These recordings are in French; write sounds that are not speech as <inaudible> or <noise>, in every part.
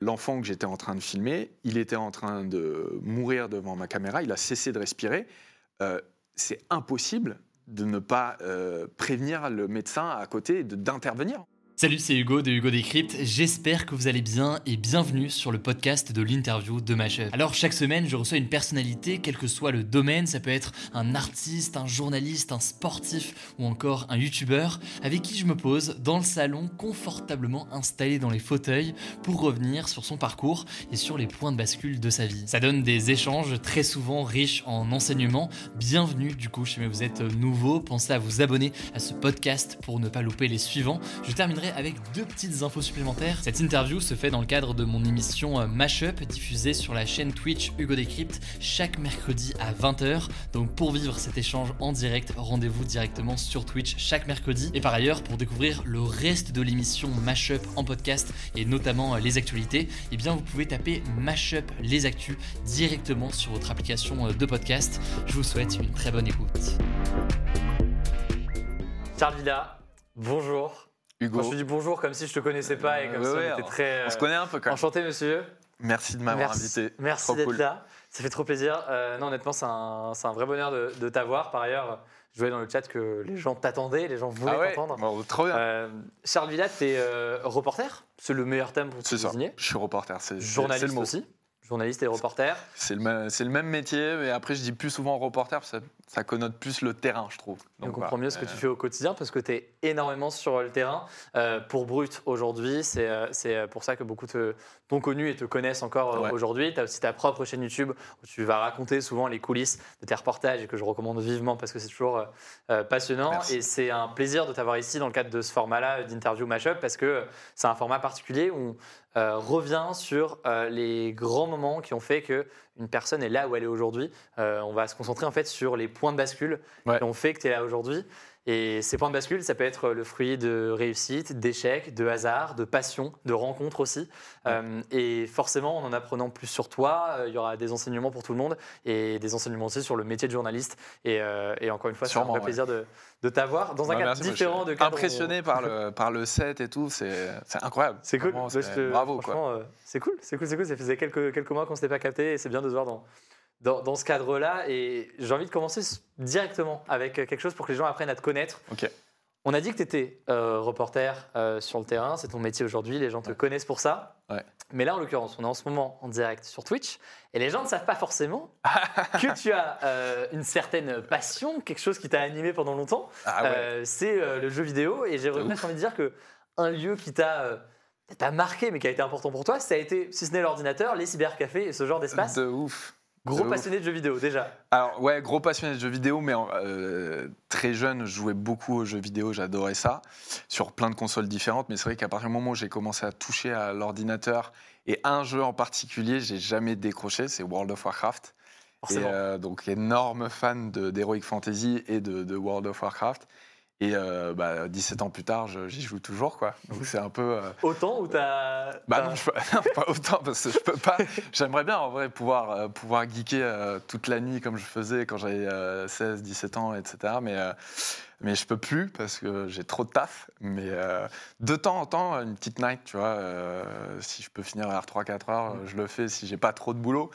l'enfant que j'étais en train de filmer, il était en train de mourir devant ma caméra, il a cessé de respirer. Euh, c'est impossible de ne pas euh, prévenir le médecin à côté d'intervenir. Salut, c'est Hugo de Hugo Décrypte. J'espère que vous allez bien et bienvenue sur le podcast de l'interview de Mashup. Alors, chaque semaine, je reçois une personnalité, quel que soit le domaine. Ça peut être un artiste, un journaliste, un sportif ou encore un youtubeur avec qui je me pose dans le salon, confortablement installé dans les fauteuils pour revenir sur son parcours et sur les points de bascule de sa vie. Ça donne des échanges très souvent riches en enseignements. Bienvenue du coup, si vous êtes nouveau, pensez à vous abonner à ce podcast pour ne pas louper les suivants. Je terminerai avec deux petites infos supplémentaires. Cette interview se fait dans le cadre de mon émission euh, Mashup, diffusée sur la chaîne Twitch Hugo Décrypte chaque mercredi à 20h. Donc pour vivre cet échange en direct, rendez-vous directement sur Twitch chaque mercredi. Et par ailleurs, pour découvrir le reste de l'émission Mashup en podcast et notamment euh, les actualités, eh bien vous pouvez taper Mashup les actus directement sur votre application euh, de podcast. Je vous souhaite une très bonne écoute. Charles bonjour. Hugo, Quand je te dis bonjour comme si je te connaissais pas et comme Euh, ça ouais, on était on- très on se euh, connaît un peu quand même. enchanté monsieur. Merci de m'avoir invité. merci Trop d'être cool. là. Ça fait trop plaisir. Euh, non honnêtement c'est un, vrai bonheur de, de t'avoir. Par ailleurs, je voyais dans le chat que les gens t'attendaient, les gens voulaient Ah ouais? t'entendre. Bon, Trop bien. Euh, Charles Villa, tu es reporter, c'est le meilleur thème pour te désigner. Je suis reporter. C'est Journaliste le mot. aussi, journaliste et reporter. C'est le, même- c'est le même métier, mais après je dis plus souvent reporter, parce que ça, ça connote plus le terrain, je trouve. on Donc, comprend voilà. mieux ce que Euh, tu fais au quotidien parce que tu es énormément sur le terrain. Euh, pour Brut aujourd'hui, c'est euh, pour ça que beaucoup te- t'ont connu et te connaissent encore euh, Ouais. aujourd'hui. Tu as aussi ta propre chaîne YouTube où tu vas raconter souvent les coulisses de tes reportages et que je recommande vivement parce que c'est toujours euh, euh, passionnant. Merci. Et c'est un plaisir de t'avoir ici dans le cadre de ce format-là d'interview mashup parce que c'est un format particulier où on euh, revient sur euh, les grands moments qui ont fait que une personne est là où elle est aujourd'hui. Euh, on va se concentrer en fait sur les points de bascule Ouais. qui ont fait que tu es là aujourd'hui. Et ces points de bascule, ça peut être le fruit de réussite, d'échecs, de hasard, de passion, de rencontres aussi. Euh, et forcément, en en apprenant plus sur toi, euh, il y aura des enseignements pour tout le monde et des enseignements aussi sur le métier de journaliste. Et, euh, et encore une fois, c'est un vrai ouais. plaisir de, de t'avoir dans un cadre merci, différent de cadre Impressionné par le, <laughs> par le set et tout, c'est incroyable. C'est cool. Vraiment, te- Bravo c'est cool, c'est cool, c'est cool. Ça faisait quelques, quelques mois qu'on ne s'était pas capté et c'est bien de se voir dans, dans, dans ce cadre-là. Et j'ai envie de commencer directement avec quelque chose pour que les gens apprennent à te connaître. Ok. On a dit que tu étais reporter euh, sur le terrain, c'est ton métier aujourd'hui, les gens te connaissent pour ça. Ouais. Mais là, en l'occurrence, on est en ce moment en direct sur Twitch et les gens ne savent pas forcément <laughs> que tu as euh, une certaine passion, quelque chose qui t'a animé pendant longtemps. Ah ouais. Euh, c'est euh, le jeu vidéo et j'ai presque envie de dire que un lieu qui t'a euh, t'a marqué mais qui a été important pour toi, ça a été, si ce n'est l'ordinateur, les cybercafés et ce genre d'espace. de ouf. Gros ouf. passionné de jeux vidéo déjà. Alors ouais, gros passionné de jeux vidéo, mais euh, très jeune, je jouais beaucoup aux jeux vidéo, j'adorais ça, sur plein de consoles différentes. Mais c'est vrai qu'à partir du moment où j'ai commencé à toucher à l'ordinateur et un jeu en particulier, j'ai jamais décroché, c'est World of Warcraft. Et euh, donc énorme fan de- d'Heroic Fantasy et de, de World of Warcraft. Et euh, bah, 17 ans plus tard, j'y joue toujours, quoi. Donc c'est un peu. euh, Autant ou t'as. bah non, je peux- <laughs> non, pas autant parce que je peux pas. J'aimerais bien en vrai pouvoir, euh, pouvoir geeker euh, toute la nuit comme je faisais quand j'avais euh, 16, 17 ans, etc. Mais, mais je peux plus parce que j'ai trop de taf. Mais de temps en temps, une petite night, tu vois, si je peux finir à 3-4 heures, je le fais si j'ai pas trop de boulot.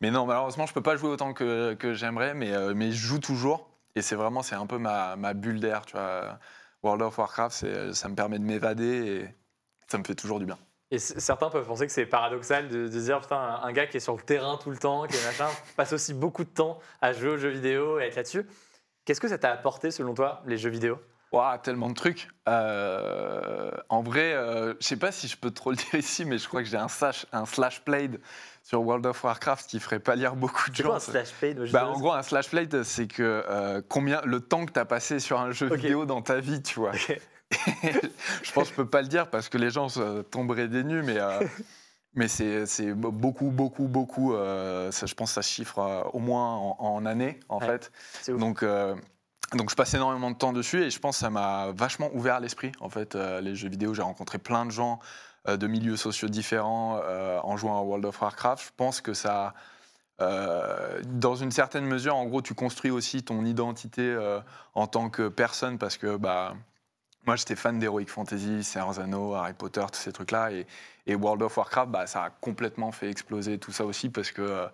Mais non, malheureusement, je peux pas jouer autant que, que j'aimerais, mais, mais je joue toujours. Et c'est vraiment, c'est un peu ma, bulle d'air, tu vois. World of Warcraft, ça me permet de m'évader et ça me fait toujours du bien. Et certains peuvent penser que c'est paradoxal de, dire putain, un, un gars qui est sur le terrain tout le temps, qui est machin, <laughs> passe aussi beaucoup de temps à jouer aux jeux vidéo et à être là-dessus. Qu'est-ce que ça t'a apporté selon toi, les jeux vidéo? Ouah, tellement de trucs. Euh, en vrai, euh, je sais pas si je peux trop le dire ici, mais je crois que j'ai un slash, un slash played sur World of Warcraft qui ferait pas lire beaucoup de gens. quoi un slash paid Bah, en gros, un slash played, c'est que euh, combien le temps que tu as passé sur un jeu vidéo dans ta vie, tu vois. <laughs> Je pense que je peux pas le dire parce que les gens tomberaient des nues, mais, euh, mais c'est beaucoup, beaucoup, beaucoup. euh, ça, je pense que ça chiffre euh, au moins en, en années, en Ouais. fait. Donc, euh, donc je passe énormément de temps dessus et je pense que ça m'a vachement ouvert l'esprit. En fait, euh, les jeux vidéo, j'ai rencontré plein de gens euh, de milieux sociaux différents euh, en jouant à World of Warcraft. Je pense que ça, dans une certaine mesure, en gros, tu construis aussi ton identité en tant que personne parce que bah, Moi, j'étais fan d'Heroic Fantasy, Seigneur Anneaux, Harry Potter, tous ces trucs-là. Et, et World of Warcraft, bah, ça a complètement fait exploser tout ça aussi parce que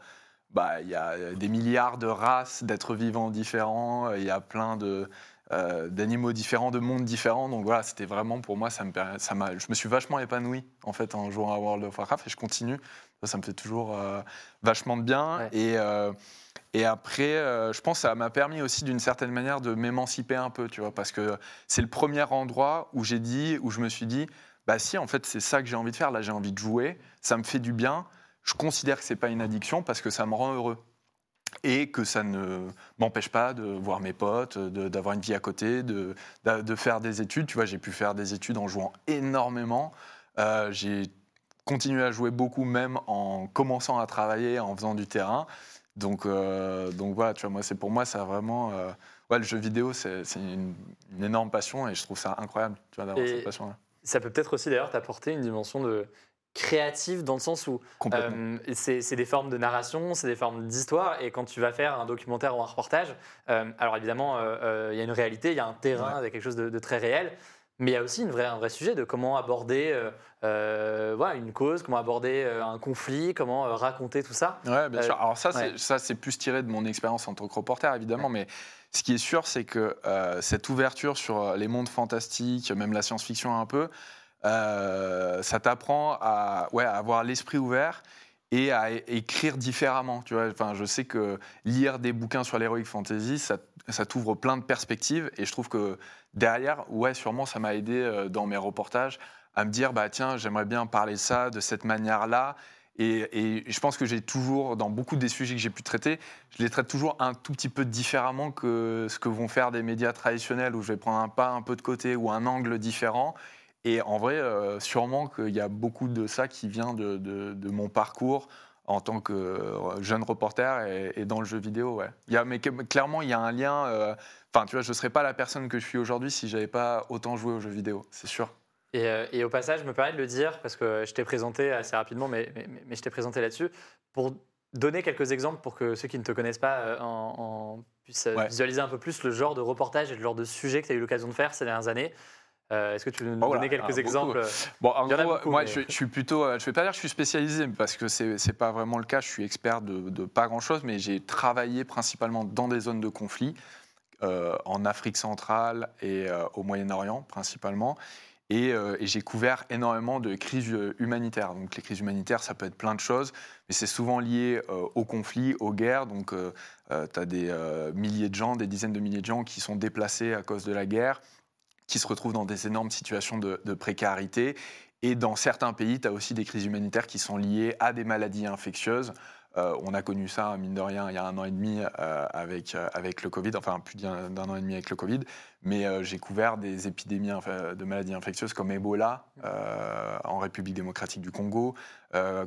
bah, il y a des milliards de races, d'êtres vivants différents, il y a plein de, euh, d'animaux différents, de mondes différents. Donc voilà, c'était vraiment pour moi, ça me, ça m'a, je me suis vachement épanoui en fait en jouant à World of Warcraft et je continue. Ça, me fait toujours euh, vachement de bien. Et, euh, et après, je pense que ça m'a permis aussi d'une certaine manière de m'émanciper un peu, tu vois, parce que c'est le premier endroit où j'ai dit, où je me suis dit, bah si, en fait, c'est ça que j'ai envie de faire. Là, j'ai envie de jouer, ça me fait du bien. Je considère que c'est pas une addiction parce que ça me rend heureux et que ça ne m'empêche pas de voir mes potes, d'avoir une vie à côté, de, de, faire des études. Tu vois, j'ai pu faire des études en jouant énormément. Euh, j'ai continué à jouer beaucoup, même en commençant à travailler, en faisant du terrain. Donc, euh, donc voilà, tu vois, moi, c'est pour moi, ça vraiment. Euh, ouais, le jeu vidéo, c'est une, une, énorme passion et je trouve ça incroyable, tu vois, d'avoir cette passion-là. Ça peut peut-être aussi d'ailleurs t'apporter une dimension de créative dans le sens où euh, c'est des formes de narration, c'est des formes d'histoire, et quand tu vas faire un documentaire ou un reportage, euh, alors évidemment, euh, il y a une réalité, il y a un terrain, il y a quelque chose de, très réel, mais il y a aussi une vraie, un vrai sujet de comment aborder voilà, une cause, comment aborder un conflit, comment raconter tout ça. Ouais, bien sûr. Alors ça, ça c'est plus tiré de mon expérience en tant que reporter, évidemment, mais ce qui est sûr, c'est que cette ouverture sur les mondes fantastiques, même la science-fiction un peu, euh, ça t'apprend à, avoir l'esprit ouvert et à écrire différemment. Tu vois enfin, je sais que lire des bouquins sur l'heroic fantasy, ça, ça t'ouvre plein de perspectives. Et je trouve que derrière, ouais, sûrement, ça m'a aidé euh, dans mes reportages à me dire, bah tiens, j'aimerais bien parler de ça de cette manière-là. Et, je pense que j'ai toujours, dans beaucoup des sujets que j'ai pu traiter, je les traite toujours un tout petit peu différemment que ce que vont faire des médias traditionnels où je vais prendre un pas un peu de côté ou un angle différent. Et en vrai, euh, sûrement qu'il y a beaucoup de ça qui vient de, de, mon parcours en tant que euh, jeune reporter et, dans le jeu vidéo. Ouais. Il y a, mais clairement, il y a un lien. Euh, enfin, tu vois, je ne serais pas la personne que je suis aujourd'hui si j'avais pas autant joué aux jeux vidéo, c'est sûr. Et, et, au passage, je me permets de le dire, parce que je t'ai présenté assez rapidement, mais, mais, mais je t'ai présenté là-dessus, pour donner quelques exemples pour que ceux qui ne te connaissent pas en, puissent visualiser un peu plus le genre de reportage et le genre de sujet que tu as eu l'occasion de faire ces dernières années. Euh, est-ce que tu veux nous donner quelques exemples? Bon, en gros, moi, je, suis plutôt, euh, je ne vais pas dire que je suis spécialisé, parce que ce n'est pas vraiment le cas. Je suis expert de, pas grand-chose, mais j'ai travaillé principalement dans des zones de conflit, euh, en Afrique centrale et au Moyen-Orient principalement. Et, et j'ai couvert énormément de crises humanitaires. Donc les crises humanitaires, ça peut être plein de choses, mais c'est souvent lié au conflit, aux guerres. Donc tu as des milliers de gens, des dizaines de milliers de gens qui sont déplacés à cause de la guerre qui se retrouvent dans des énormes situations de, précarité. Et dans certains pays, tu as aussi des crises humanitaires qui sont liées à des maladies infectieuses. Euh, on a connu ça, mine de rien, il y a un an et demi euh, avec, euh, avec le Covid, enfin plus d'un an et demi avec le Covid, mais j'ai couvert des épidémies de maladies infectieuses comme Ebola en République démocratique du Congo,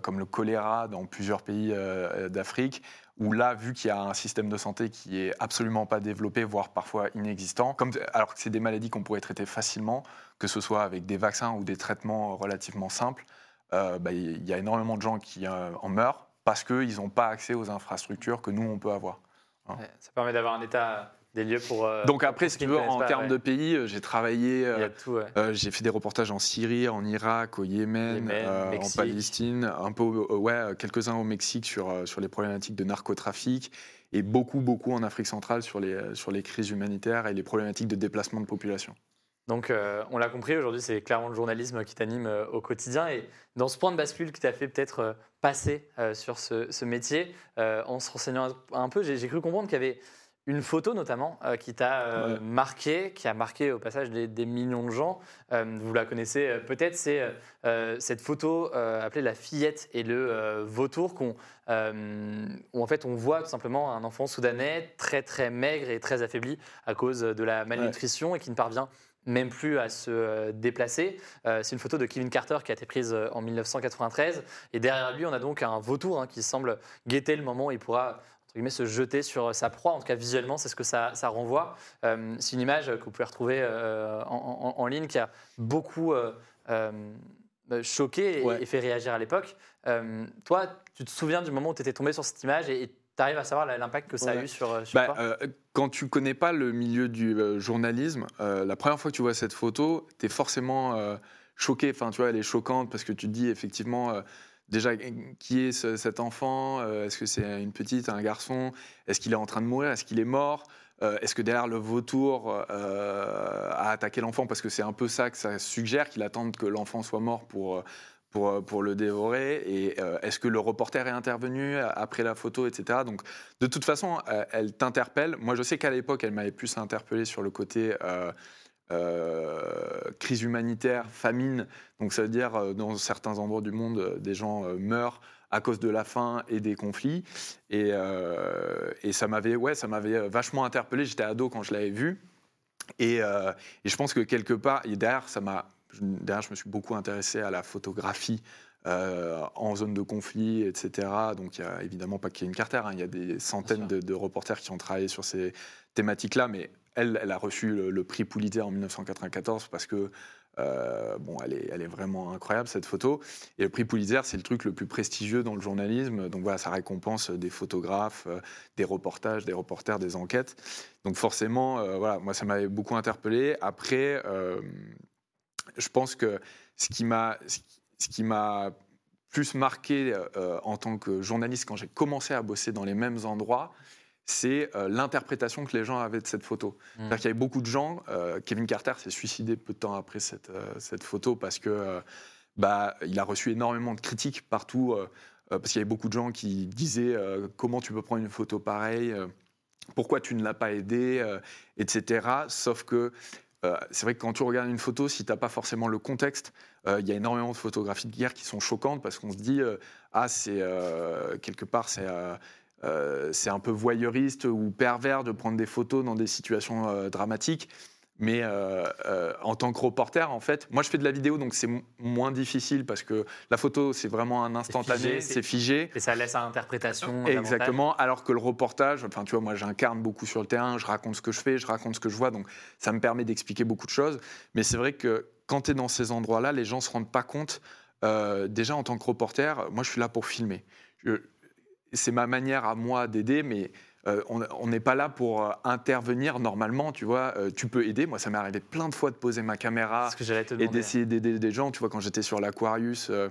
comme le choléra dans plusieurs pays d'Afrique, où là, vu qu'il y a un système de santé qui est absolument pas développé, voire parfois inexistant, comme, alors que c'est des maladies qu'on pourrait traiter facilement, que ce soit avec des vaccins ou des traitements relativement simples, euh, bah, il y a énormément de gens qui euh, en meurent parce qu'ils n'ont pas accès aux infrastructures que nous, on peut avoir. Hein. ça permet d'avoir un état des lieux pour. Euh, Donc après, si tu veux, en termes de pays, euh, j'ai travaillé, euh, j'ai fait des reportages en Syrie, en Irak, au Yémen, en Palestine, un peu, ouais, quelques-uns au Mexique sur, sur les problématiques de narcotrafic et beaucoup, beaucoup en Afrique centrale sur les, sur les crises humanitaires et les problématiques de déplacement de population. Donc, on l'a compris, aujourd'hui, c'est clairement le journalisme qui t'anime au quotidien. Et dans ce point de bascule qui t'a fait peut-être passer sur ce, ce métier, en se renseignant un peu, j'ai cru comprendre qu'il y avait une photo notamment euh, qui t'a euh, marqué, qui a marqué au passage des, millions de gens. Euh, vous la connaissez peut-être, c'est cette photo appelée la fillette et le vautour, où en fait on voit tout simplement un enfant soudanais très très maigre et très affaibli à cause de la malnutrition et qui ne parvient même plus à se déplacer. c'est une photo de Kevin Carter qui a été prise en 1993. Et derrière lui, on a donc un vautour hein, qui semble guetter le moment où il pourra se jeter sur sa proie. En tout cas, visuellement, c'est ce que ça, renvoie. Euh, c'est une image que vous pouvez retrouver euh, en, ligne qui a beaucoup euh, choqué et, fait réagir à l'époque. toi, tu te souviens du moment où tu étais tombé sur cette image et tu arrives à savoir l'impact que ça a eu sur, euh, sur Bah, toi? euh, quand tu connais pas le milieu du euh, journalisme, euh, la première fois que tu vois cette photo, tu es forcément euh, choqué. Enfin, tu vois, elle est choquante parce que tu te dis effectivement, euh, déjà, qui est ce- cet enfant Euh, Est-ce que c'est une petite, un garçon? Est-ce qu'il est en train de mourir? Est-ce qu'il est mort? Euh, Est-ce que derrière le vautour euh, a attaqué l'enfant? Parce que c'est un peu ça que ça suggère, qu'il attende que l'enfant soit mort pour. pour, pour le dévorer Et est-ce que le reporter est intervenu après la photo, etc. Donc, de toute façon, elle t'interpelle. Moi, je sais qu'à l'époque, elle m'avait plus interpellé sur le côté euh, crise humanitaire, famine. Donc, ça veut dire, euh, dans certains endroits du monde, euh, des gens meurent à cause de la faim et des conflits. Et, euh, et ça m'avait ouais, ça m'avait vachement interpellé. J'étais ado quand je l'avais vu. Et, euh, et je pense que quelque part, et derrière, ça m'a, derrière, je me suis beaucoup intéressé à la photographie euh, en zone de conflit, etc. Donc il n'y a évidemment pas Kevin Carter, hein, il y a des centaines de, de reporters qui ont travaillé sur ces thématiques-là, mais elle, a reçu le, prix Pulitzer en 1994 parce que euh, bon, elle est, vraiment incroyable cette photo. Et le prix Pulitzer, c'est le truc le plus prestigieux dans le journalisme. Donc voilà, ça récompense des photographes, euh, des reportages, des reporters, des enquêtes. Donc forcément, euh, voilà, moi ça m'avait beaucoup interpellé. Après, je pense que ce qui m'a, ce qui- m'a plus marqué en tant que journaliste quand j'ai commencé à bosser dans les mêmes endroits, c'est euh, l'interprétation que les gens avaient de cette photo. C'est-à-dire qu'il y avait beaucoup de gens. euh, Kevin Carter s'est suicidé peu de temps après cette, euh, cette photo parce que bah, il a reçu énormément de critiques partout. parce qu'il y avait beaucoup de gens qui disaient comment tu peux prendre une photo pareille, pourquoi tu ne l'as pas aidé, etc. Sauf que c'est vrai que quand tu regardes une photo, si tu n'as pas forcément le contexte, euh, il y a énormément de photographies de guerre qui sont choquantes parce qu'on se dit euh, ah c'est euh, quelque part c'est euh, c'est un peu voyeuriste ou pervers de prendre des photos dans des situations euh, dramatiques. Mais euh, en tant que reporter, en fait, moi je fais de la vidéo, donc c'est moins difficile parce que la photo c'est vraiment un instantané, c'est- c'est figé. Et ça laisse à l'interprétation. Exactement, alors que le reportage, enfin tu vois, moi j'incarne beaucoup sur le terrain, je raconte ce que je fais, je raconte ce que je vois, donc ça me permet d'expliquer beaucoup de choses. Mais c'est vrai que quand tu es dans ces endroits-là, les gens se rendent pas compte. Déjà en tant que reporter, moi je suis là pour filmer. Je- C'est ma manière à moi d'aider, mais euh, on n'est pas là pour euh, intervenir normalement, tu vois. Euh, tu peux aider, moi ça m'est arrivé plein de fois de poser ma caméra Ce que j'allais te et d'essayer d'aider des gens. Tu vois, quand j'étais sur l'Aquarius euh,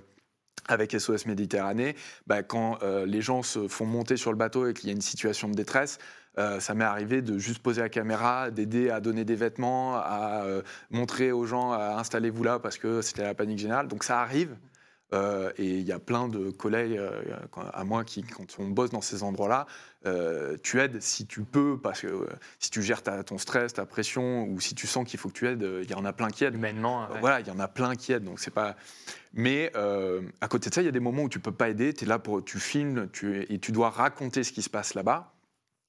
avec SOS Méditerranée, bah, quand les gens se font monter sur le bateau et qu'il y a une situation de détresse, euh, ça m'est arrivé de juste poser la caméra, d'aider à donner des vêtements, à euh, montrer aux gens à installez-vous là parce que c'était la panique générale. Donc ça arrive. Euh, et il y a plein de collègues euh, à moi qui, quand on bosse dans ces endroits-là, euh, tu aides si tu peux, parce que si tu gères ta- ton stress, ta pression, ou si tu sens qu'il faut que tu aides, il y en a plein qui aident. Humainement. Ouais. Voilà, il y en a plein qui aident, donc c'est pas. Mais à côté de ça, il y a des moments où tu peux pas aider. Tu es là pour, tu filmes, tu, et tu dois raconter ce qui se passe là-bas.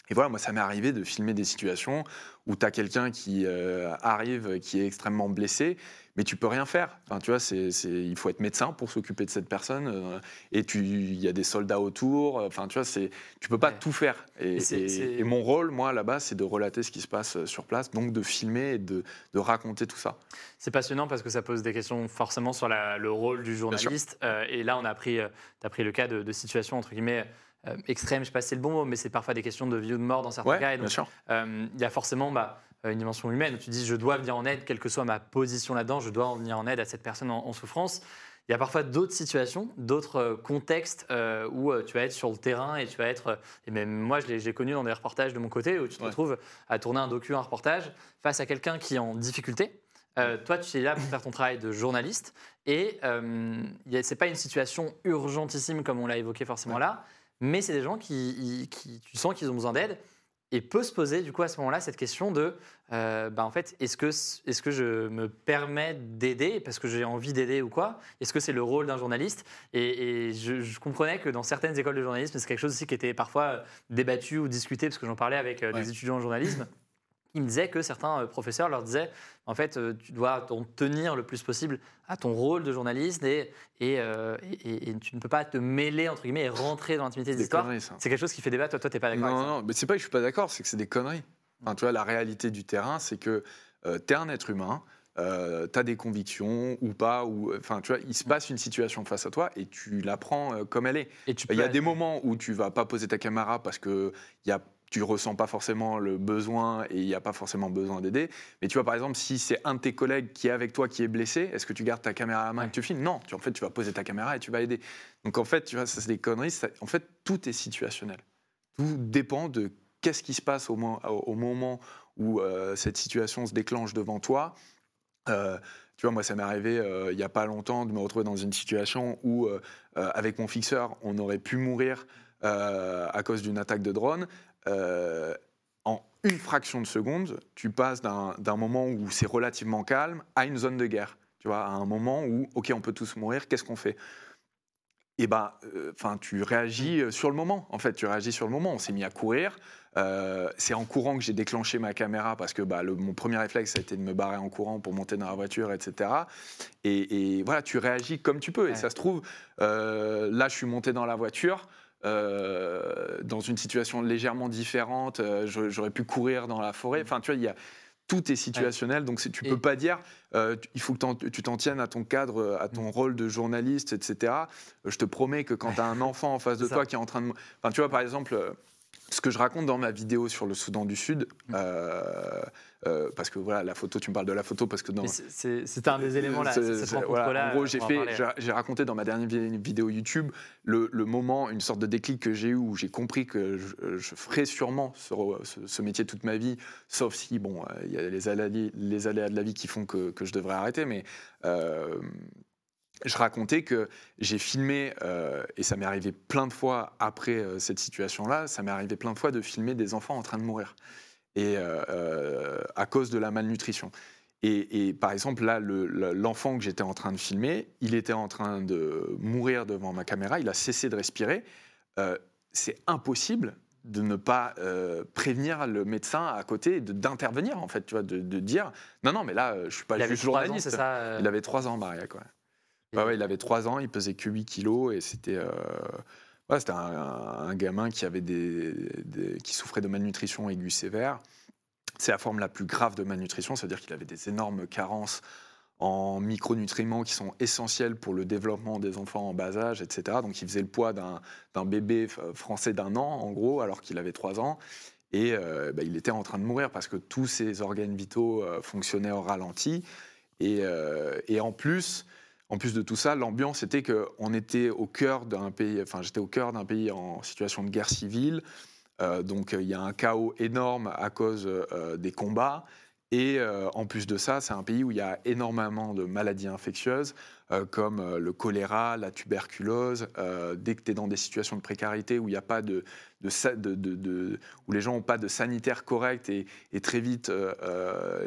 Et voilà, moi, ça m'est arrivé de filmer des situations où tu as quelqu'un qui euh, arrive, qui est extrêmement blessé, mais tu peux rien faire. Enfin, tu vois, c'est, il faut être médecin pour s'occuper de cette personne, euh, et il y a des soldats autour. Enfin, tu vois, c'est, tu peux pas Ouais. tout faire. Et, Et c'est- et- c'est- et mon rôle, moi, là-bas, c'est de relater ce qui se passe sur place, donc de filmer et de, de raconter tout ça. C'est passionnant parce que ça pose des questions forcément sur la- le rôle du journaliste. Euh, et là, on a pris, tu as pris le cas de, de situations entre guillemets euh, extrêmes, je ne sais pas si c'est le bon mot, mais c'est parfois des questions de vie ou de mort dans certains Ouais, cas. Et bien donc, sûr. euh, il y a forcément bah, une dimension humaine où tu dis je dois venir en aide, quelle que soit ma position là-dedans, je dois en venir en aide à cette personne en, en souffrance. Il y a parfois d'autres situations, d'autres euh, contextes euh, où euh, tu vas être sur le terrain et tu vas être. euh, et même moi, je l'ai connu dans des reportages de mon côté où tu te Ouais. retrouves à tourner un docu, un reportage face à quelqu'un qui est en difficulté. Euh, toi, tu es là pour faire ton travail de journaliste et euh, ce n'est pas une situation urgentissime comme on l'a évoqué forcément là, mais c'est des gens qui, tu sens qu'ils ont besoin d'aide. Et peut se poser du coup à ce moment-là cette question de euh, bah, en fait est-ce que est-ce que je me permets d'aider parce que j'ai envie d'aider ou quoi? Est-ce que c'est le rôle d'un journaliste? Et, et je, je comprenais que dans certaines écoles de journalisme c'est quelque chose aussi qui était parfois euh, débattu ou discuté parce que j'en parlais avec euh, des étudiants en journalisme ils me disaient que certains euh, professeurs leur disaient en fait euh, tu dois t'en tenir le plus possible à ton rôle de journaliste et, et, euh, et- et tu ne peux pas te mêler entre guillemets et rentrer dans l'intimité des histoires. c'est quelque chose qui fait débat. Toi toi t'es pas d'accord Non, avec ça. non, mais c'est pas que je suis pas d'accord, c'est que c'est des conneries. Enfin, tu vois, la réalité du terrain, c'est que tu es un être humain, euh, tu as des convictions ou pas, ou enfin tu vois, il se passe une situation face à toi et tu la prends euh, comme elle est. Il y a des moments où tu vas pas poser ta caméra parce que il y a, tu ressens pas forcément le besoin et il n'y a pas forcément besoin d'aider. Mais tu vois, par exemple, si c'est un de tes collègues qui est avec toi qui est blessé, est-ce que tu gardes ta caméra à la main et que tu filmes? Non, tu, en fait, tu vas poser ta caméra et tu vas aider. Donc en fait, tu vois, ça c'est des conneries. en fait, tout est situationnel. Tout dépend de qu'est-ce qui se passe au, mo- au- au moment où euh, cette situation se déclenche devant toi. Euh, tu vois, moi, ça m'est arrivé euh, il n'y a pas longtemps de me retrouver dans une situation où, euh, euh, avec mon fixeur, on aurait pu mourir euh, à cause d'une attaque de drone. Euh, en une fraction de seconde, tu passes d'un moment où c'est relativement calme à une zone de guerre. Tu vois, à un moment où, OK, on peut tous mourir, qu'est-ce qu'on fait? Et ben, enfin, tu réagis euh, sur le moment. En fait, tu réagis sur le moment. On s'est mis à courir. Euh, c'est en courant que j'ai déclenché ma caméra parce que bah, le- mon premier réflexe ça a été de me barrer en courant pour monter dans la voiture, etc. Et, et voilà, tu réagis comme tu peux. Ouais. Et ça se trouve, euh, là, je suis monté dans la voiture. Euh, dans une situation légèrement différente, euh, j'aurais pu courir dans la forêt. Enfin, tu vois, il y a tout est situationnel, donc tu Et- peux pas dire euh, il faut que tu t'en tiennes à ton cadre, à ton rôle de journaliste, etc. Euh, Je te promets que quand tu as un <laughs> enfant en face de toi qui est en train de. Enfin, tu vois, par exemple, ce que je raconte dans ma vidéo sur le Soudan du Sud, Mm. euh, euh, parce que voilà, la photo, tu me parles de la photo parce que dans. C'est- un des éléments là, cette voilà, en gros, j'ai fait, raconté dans ma dernière vi- vidéo YouTube le, le moment, une sorte de déclic que j'ai eu où j'ai compris que je, je ferais sûrement ce, ce- ce métier toute ma vie, sauf si bon, euh, il y a les aléas, les aléas de la vie qui font que, que je devrais arrêter, mais euh, je racontais que j'ai filmé, euh, et ça m'est arrivé plein de fois après euh, cette situation-là, ça m'est arrivé plein de fois de filmer des enfants en train de mourir, et euh, euh, à cause de la malnutrition. Et, et par exemple, là, le- le- l'enfant que j'étais en train de filmer, il était en train de mourir devant ma caméra, il a cessé de respirer. Euh, C'est impossible de ne pas euh, prévenir le médecin à côté, d'intervenir en fait, tu vois, de, de dire non, non, mais là, je suis pas Il juste trois ans, journaliste. ça euh, Il avait 3 ans, Mariac, ouais. Et- Ouais, ouais, il avait 3 ans, il pesait que 8 kilos et c'était c'était un, gamin qui, souffrait de malnutrition aiguë sévère. C'est la forme la plus grave de malnutrition, c'est-à-dire qu'il avait des énormes carences en micronutriments qui sont essentiels pour le développement des enfants en bas âge, etc. Donc il faisait le poids d'un bébé français d'un an, en gros, alors qu'il avait 3 ans. Et euh, bah, il était en train de mourir parce que tous ses organes vitaux euh, fonctionnaient au ralenti. Et, euh, et en plus, en plus de tout ça, l'ambiance était qu'on était au cœur d'un pays, enfin j'étais au cœur d'un pays en situation de guerre civile. Euh, donc euh, il y a un chaos énorme à cause euh, des combats. Et en plus de ça, c'est un pays où il y a énormément de maladies infectieuses, comme le choléra, la tuberculose. Dès que tu es dans des situations de précarité où il n'y a pas de, où les gens n'ont pas de sanitaire correct et, et très vite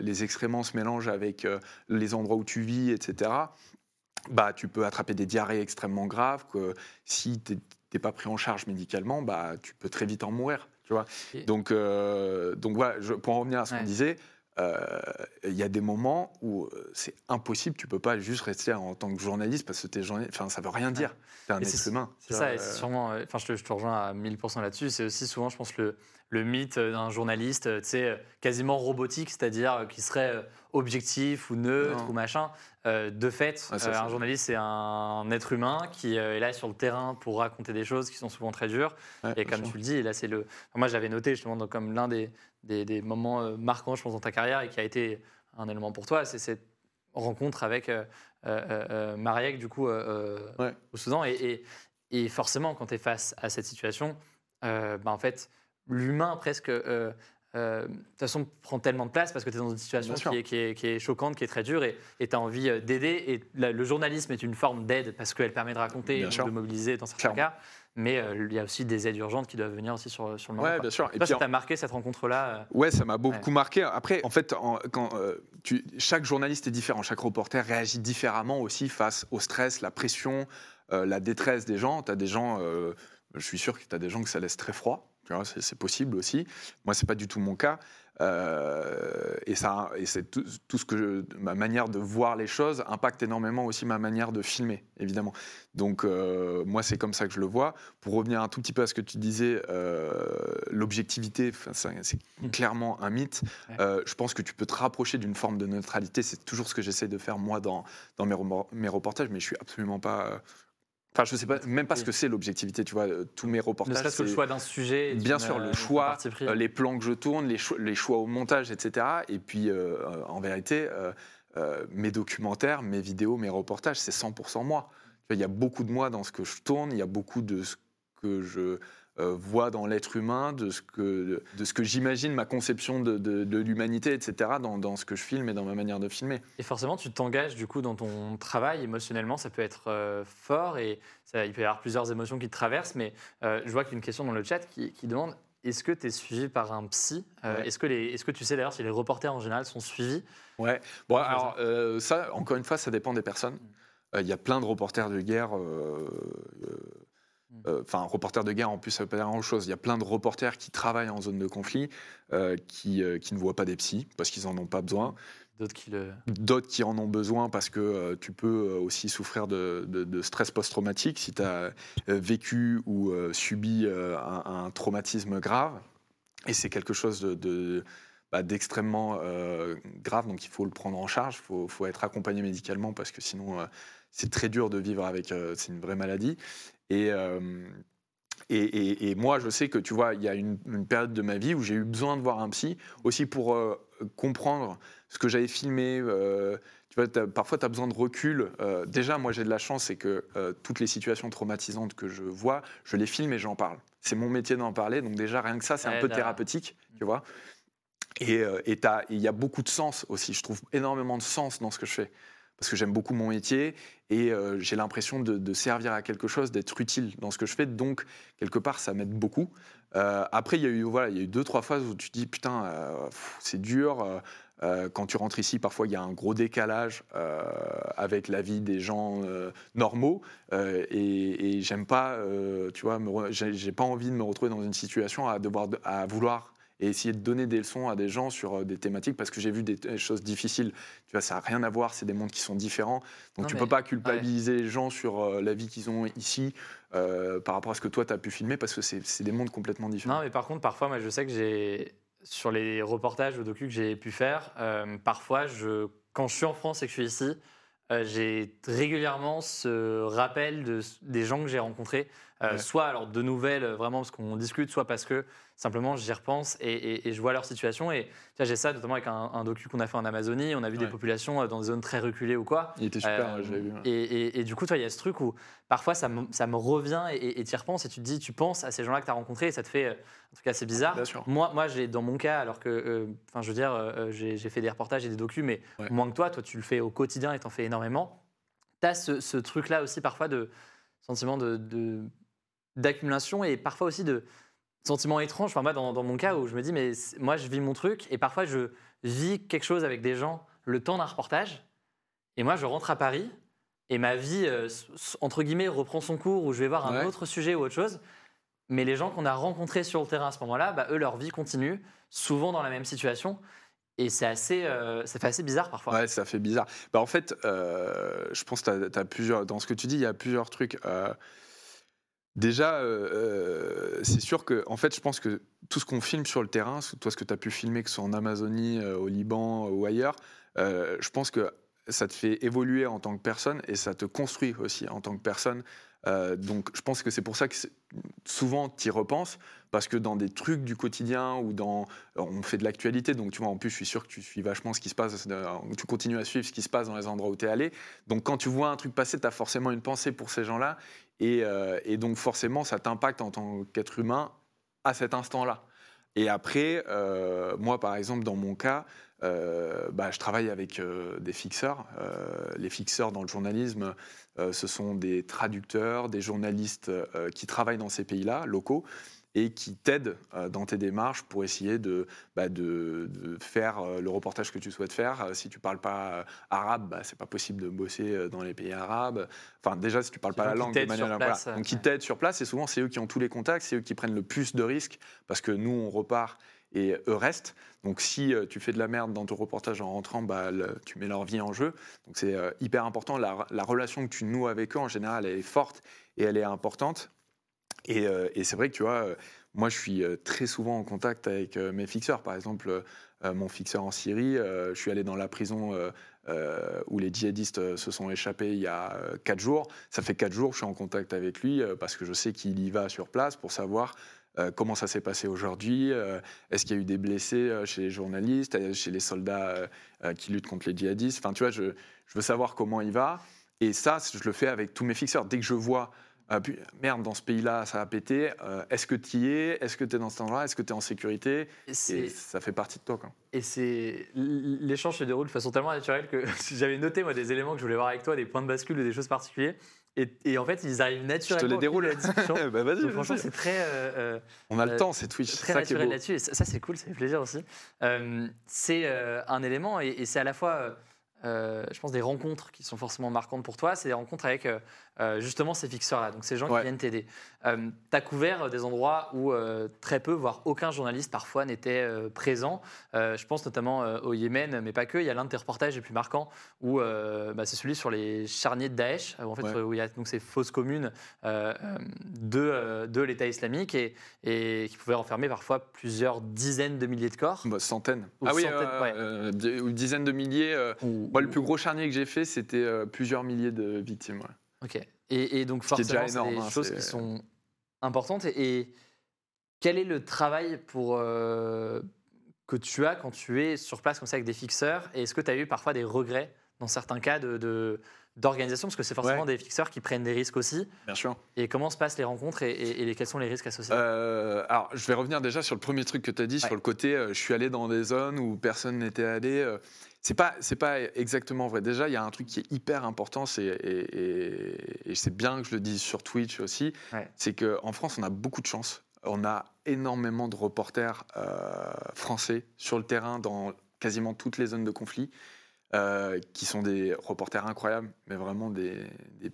les excréments se mélangent avec les endroits où tu vis, etc. Bah, tu peux attraper des diarrhées extrêmement graves. Que si tu n'es pas pris en charge médicalement, bah, tu peux très vite en mourir. Tu vois donc, euh, donc voilà, je- pour en revenir à ce Ouais. qu'on disait, euh, il y a des moments où euh, c'est impossible, tu peux pas juste rester en tant que journaliste parce que t'es journaliste, enfin ça veut rien dire. T'es un Et être humain. C'est ça, vois, et euh, sûrement. euh, Enfin, je, te, je te rejoins à 1000% là-dessus. C'est aussi souvent, je pense, le, le mythe d'un journaliste, euh, euh, quasiment robotique, c'est-à-dire euh, qui serait euh, objectif ou neutre Non. ou machin. Euh, de fait, ça, euh, un journaliste, c'est un être humain qui euh, est là sur le terrain pour raconter des choses qui sont souvent très dures. ouais, Et comme sûr. tu le dis, et là, c'est le. enfin, moi, j'avais noté justement comme l'un des, des, des moments euh, marquants, je pense, dans ta carrière et qui a été un élément pour toi, c'est cette rencontre avec euh, euh, euh, Mariek, du coup, euh, euh, Ouais. au Soudan. Et, et- et forcément, quand tu es face à cette situation, euh, bah, en fait, l'humain presque. euh, euh, de toute façon, prend tellement de place parce que tu es dans une situation qui est, qui, est, qui est choquante, qui est très dure et tu as envie euh, d'aider. Et la- le journalisme est une forme d'aide parce qu'elle permet de raconter, sûr. de mobiliser dans certains Clairement. cas. Mais euh, il y a aussi des aides urgentes qui doivent venir aussi sur, sur le moment. Quoi. bien sûr. Et Toi, puis, ça t'a marqué cette rencontre-là Ouais, ça m'a beaucoup marqué. Après, en fait, en- quand, euh, tu- chaque journaliste est différent, chaque reporter réagit différemment aussi face au stress, la pression, euh, la détresse des gens. Tu as des gens, Je suis sûr que tu as des gens que ça laisse très froid. C'est possible aussi. Moi, c'est pas du tout mon cas. Euh, et ça, et c'est tout, tout ce que je- ma manière de voir les choses impacte énormément aussi ma manière de filmer, évidemment. Donc, euh, moi, c'est comme ça que je le vois. Pour revenir un tout petit peu à ce que tu disais, euh, l'objectivité, c'est Mm. clairement un mythe. Je pense que tu peux te rapprocher d'une forme de neutralité. C'est toujours ce que j'essaie de faire moi dans, dans mes, mes reportages, mais je suis absolument pas. Euh, Enfin, je sais pas, même pas ce que c'est l'objectivité. Tu vois, euh, tous mes Ne reportages. serait-ce que le choix d'un sujet. Bien une, sûr, euh, le une choix, euh, les plans que je tourne, les, cho- les choix au montage, etc. Et puis, euh, euh, en vérité, euh, euh, mes documentaires, mes vidéos, mes reportages, c'est 100% moi. Il y a beaucoup de moi dans ce que je tourne, il y a beaucoup de ce que je euh, vois dans l'être humain, de ce que, de ce que j'imagine, ma conception de, de- de l'humanité, etc., dans, dans ce que je filme et dans ma manière de filmer. Et forcément, tu t'engages du coup dans ton travail émotionnellement, ça peut être euh, fort et ça, il peut y avoir plusieurs émotions qui te traversent. Mais euh, je vois qu'il y a une question dans le chat qui, qui demande est-ce que tu es suivi par un psy? Euh, Ouais. Est-ce que, les- est-ce que tu sais d'ailleurs si les reporters en général sont suivis? Ouais. Bon, alors ça, encore une fois, ça dépend des personnes. Il y a plein de reporters de guerre. Euh, euh, Mm. euh, Enfin, reporters de guerre, en plus, ça veut pas dire grand-chose. Il y a plein de reporters qui travaillent en zone de conflit, euh, qui, euh, qui ne voient pas des psys parce qu'ils en ont pas besoin. D'autres qui le. D'autres qui en ont besoin parce que tu peux aussi souffrir de, de- de stress post-traumatique si tu as vécu ou subi un, un traumatisme grave. Et c'est quelque chose de, de- bah, d'extrêmement euh, grave, donc il faut le prendre en charge, il faut, faut être accompagné médicalement parce que sinon euh, c'est très dur de vivre avec, euh, c'est une vraie maladie. Et, euh, et, et- et moi, je sais que tu vois, il y a une, une période de ma vie où j'ai eu besoin de voir un psy, aussi pour euh, comprendre ce que j'avais filmé. euh, tu vois, parfois, tu as besoin de recul. Déjà, moi, j'ai de la chance, c'est que toutes les situations traumatisantes que je vois, je les filme et j'en parle. C'est mon métier d'en parler, donc déjà, rien que ça, c'est un peu là- thérapeutique, tu vois. Et il y a beaucoup de sens aussi. Je trouve énormément de sens dans ce que je fais. Parce que j'aime beaucoup mon métier et euh, j'ai l'impression de, servir à quelque chose, d'être utile dans ce que je fais. Donc, quelque part, ça m'aide beaucoup. Euh, après, il y, a eu, voilà, il y a eu deux, trois phases où tu te dis, putain, euh, c'est dur. quand tu rentres ici, parfois, il y a un gros décalage avec la vie des gens normaux. et et j'aime pas, tu vois, j'ai pas envie de me retrouver dans une situation à, devoir, à vouloir et essayer de donner des leçons à des gens sur euh, des thématiques parce que j'ai vu des, des choses difficiles. Tu vois, ça n'a rien à voir, c'est des mondes qui sont différents. Donc Non, tu mais- peux pas culpabiliser les gens sur euh, la vie qu'ils ont ici euh, par rapport à ce que toi tu as pu filmer parce que c'est des mondes complètement différents. Non, mais par contre, parfois, moi, je sais que j'ai sur les reportages ou docus que j'ai pu faire, euh, parfois, je, quand je suis en France et que je suis ici, j'ai régulièrement ce rappel de, des gens que j'ai rencontrés, euh, Ouais. soit alors de nouvelles, euh, vraiment parce qu'on discute, soit parce que simplement j'y repense et, et- et je vois leur situation. Et j'ai ça notamment avec un, un docu qu'on a fait en Amazonie. On a vu des populations euh, dans des zones très reculées ou quoi. Il était super, Euh, je l'avais vu. et, du coup, toi, il y a ce truc où parfois ça me, ça me revient et tu y repenses et tu te dis, tu penses à ces gens-là que tu as rencontrés et ça te fait euh, un truc assez bizarre. Bien sûr. Moi, moi j'ai dans mon cas, alors que, euh, enfin, je veux dire, euh, j'ai fait des reportages et des docus, mais Ouais. moins que toi, toi, tu le fais au quotidien et t'en fais énormément. Tu as ce, ce truc-là aussi parfois de sentiment de- de d'accumulation et parfois aussi de sentiment étrange. Enfin, moi, dans, dans mon cas où je me dis, mais moi, je vis mon truc et parfois je vis quelque chose avec des gens le temps d'un reportage. Et moi, je rentre à Paris et ma vie, euh, entre guillemets, reprend son cours où je vais voir un Ouais. autre sujet ou autre chose. Mais les gens qu'on a rencontrés sur le terrain à ce moment-là, bah, eux, leur vie continue, souvent dans la même situation. Et c'est assez, euh, ça fait assez bizarre parfois. Ouais, ça fait bizarre. Bah, en fait, euh, je pense que tu as, plusieurs. Dans ce que tu dis, il y a plusieurs trucs. Euh, déjà, euh, euh, c'est sûr que, en fait, je pense que tout ce qu'on filme sur le terrain, toi, ce que tu as pu filmer, que ce soit en Amazonie, euh, au Liban ou ailleurs, je pense que ça te fait évoluer en tant que personne et ça te construit aussi en tant que personne. Euh, donc, je pense que c'est pour ça que souvent tu y repenses parce que dans des trucs du quotidien ou dans on fait de l'actualité donc tu vois en plus je suis sûr que tu suis vachement ce qui se passe euh, tu continues à suivre ce qui se passe dans les endroits où tu es allé. Donc quand tu vois un truc passer tu as forcément une pensée pour ces gens-là et, euh, et donc forcément ça t'impacte en tant qu'être humain à cet instant-là et après euh, moi par exemple dans mon cas euh, bah, je travaille avec euh, des fixeurs. Les fixeurs dans le journalisme, ce sont des traducteurs, des journalistes qui travaillent dans ces pays-là, locaux. Et qui t'aident euh, dans tes démarches pour essayer de, bah, de, de faire euh, le reportage que tu souhaites faire. Euh, si tu parles pas arabe, bah, c'est pas possible de bosser dans les pays arabes. Enfin, déjà, si tu parles C'est pas la langue de manière voilà. place, euh, donc qui ouais. t'aident sur place et souvent c'est eux qui ont tous les contacts, c'est eux qui prennent le plus de risques parce que nous on repart et eux restent. Donc si tu fais de la merde dans ton reportage en rentrant, bah, le- tu mets leur vie en jeu. Donc c'est euh, hyper important. La, la relation que tu noues avec eux en général elle est forte et elle est importante. Et, euh, et c'est vrai que tu vois, euh, moi je suis euh, très souvent en contact avec mes fixeurs. Par exemple, mon fixeur en Syrie, je suis allé dans la prison où les djihadistes se sont échappés il y a quatre jours. Ça fait quatre jours que je suis en contact avec lui parce que je sais qu'il y va sur place pour savoir comment ça s'est passé aujourd'hui, est-ce qu'il y a eu des blessés chez les journalistes, chez les soldats qui luttent contre les djihadistes. Enfin, tu vois, je veux savoir comment il va. Et ça, je le fais avec tous mes fixeurs. Dès que je vois, euh, puis, merde, dans ce pays-là, ça a pété, euh, est-ce que tu y es? Est-ce que tu es dans cet endroit? Est-ce que tu es en sécurité? Et Et c'est- ça fait partie de toi. Quoi. Et c'est l'échange se déroule de façon tellement naturelle que <laughs> j'avais noté moi des éléments que je voulais voir avec toi, des points de bascule ou des choses particulières. Et, et en fait, ils arrivent Je te naturellement. les déroule. la discussion. bah, <laughs> vas-y, franchement, c'est très, euh, euh, On a le temps, c'est Twitch. C'est très ça naturel là-dessus. Et ça, ça, c'est cool, ça fait plaisir aussi. C'est un élément et, et c'est à la fois, euh, je pense, des rencontres qui sont forcément marquantes pour toi. C'est des rencontres avec euh, euh, justement ces fixeurs-là, donc ces gens Ouais. qui viennent t'aider. Euh, tu as couvert des endroits où euh, très peu, voire aucun journaliste parfois n'était euh, présent. Euh, je pense notamment euh, au Yémen, mais pas que. Il y a l'un de tes reportages les plus marquants où euh, bah, c'est celui sur les charniers de Daesh, où, en fait, Ouais. où il y a donc ces fausses communes de, euh, de l'État islamique et, et qui pouvaient renfermer parfois plusieurs dizaines de milliers de corps. Bah, centaines. Ou ah oui, centaines, euh, ouais. euh, di- ou dizaines de milliers. euh, Ou- le plus gros charnier que j'ai fait, c'était euh, plusieurs milliers de victimes. Ok. Et, et donc forcément, c'est des hein, choses qui sont importantes. Et, et quel est le travail pour euh, que tu as quand tu es sur place comme ça avec des fixeurs? Et est-ce que tu as eu parfois des regrets dans certains cas de, de- d'organisation Parce que c'est forcément Ouais. des fixeurs qui prennent des risques aussi. Bien sûr. Et comment se passent les rencontres et, et- et les- quels sont les risques associés? Euh, alors, je vais revenir déjà sur le premier truc que tu as dit, Ouais. sur le côté, euh, je suis allé dans des zones où personne n'était allé. euh, c'est pas, c'est pas exactement vrai. Déjà, il y a un truc qui est hyper important, c'est, et, c'est bien que je le dise sur Twitch aussi, Ouais. c'est qu'en France, on a beaucoup de chance. On a énormément de reporters euh, français sur le terrain dans quasiment toutes les zones de conflit, euh, qui sont des reporters incroyables, mais vraiment des, des,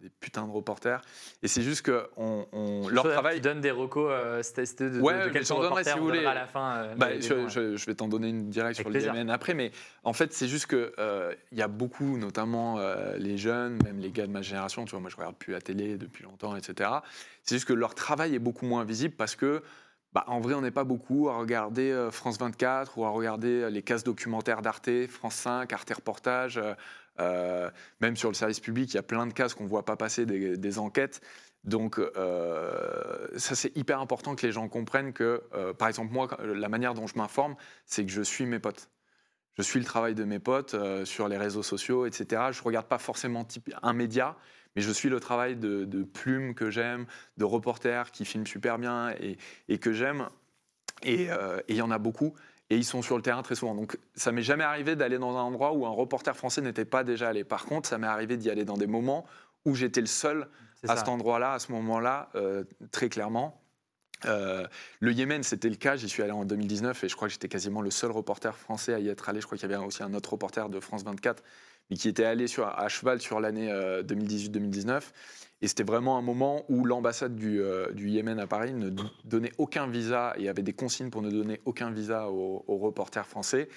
des putains de reporters. Et c'est juste que on, on- leur Tu travail. donnes des recos, euh, c'était de, de- Ouais, de sont donnerai reporters, si vous voulez. à la fin. euh, Bah, les- les je, ouais. vais t'en donner une directe sur le plaisir. Yémen après, mais en fait, c'est juste que euh, il y a beaucoup, notamment euh, les jeunes, même les gars de ma génération, tu vois, moi je regarde plus la télé depuis longtemps, etc. C'est juste que leur travail est beaucoup moins visible parce que, bah, en vrai, on n'est pas beaucoup à regarder euh, France 24 ou à regarder euh, les cases documentaires d'Arte, France 5, Arte Reportage. euh, même sur le service public, il y a plein de cases qu'on voit pas passer des, enquêtes. Donc, ça, c'est hyper important que les gens comprennent que, par exemple, moi, la manière dont je m'informe, c'est que je suis mes potes. Je suis le travail de mes potes sur les réseaux sociaux, etc. Je regarde pas forcément un média, mais je suis le travail de, de plumes que j'aime, de reporters qui filment super bien et, et que j'aime. Et euh, et il y en a beaucoup. Et ils sont sur le terrain très souvent. Donc, ça m'est jamais arrivé d'aller dans un endroit où un reporter français n'était pas déjà allé. Par contre, ça m'est arrivé d'y aller dans des moments où j'étais le seul à ça. cet endroit-là, à ce moment-là, euh, très clairement. Euh, le Yémen, c'était le cas. J'y suis allé en 2019 et je crois que j'étais quasiment le seul reporter français à y être allé. Je crois qu'il y avait aussi un autre reporter de France 24, mais qui était allé sur, à cheval sur l'année euh, 2018-2019. Et c'était vraiment un moment où l'ambassade du, euh, du Yémen à Paris ne donnait aucun visa et avait des consignes pour ne donner aucun visa aux, reporters français.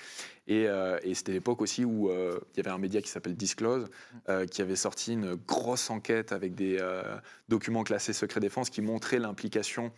Et, euh, et c'était l'époque aussi où euh, il y avait un média qui s'appelle Disclose, euh, qui avait sorti une grosse enquête avec des euh, documents classés secret défense qui montraient l'implication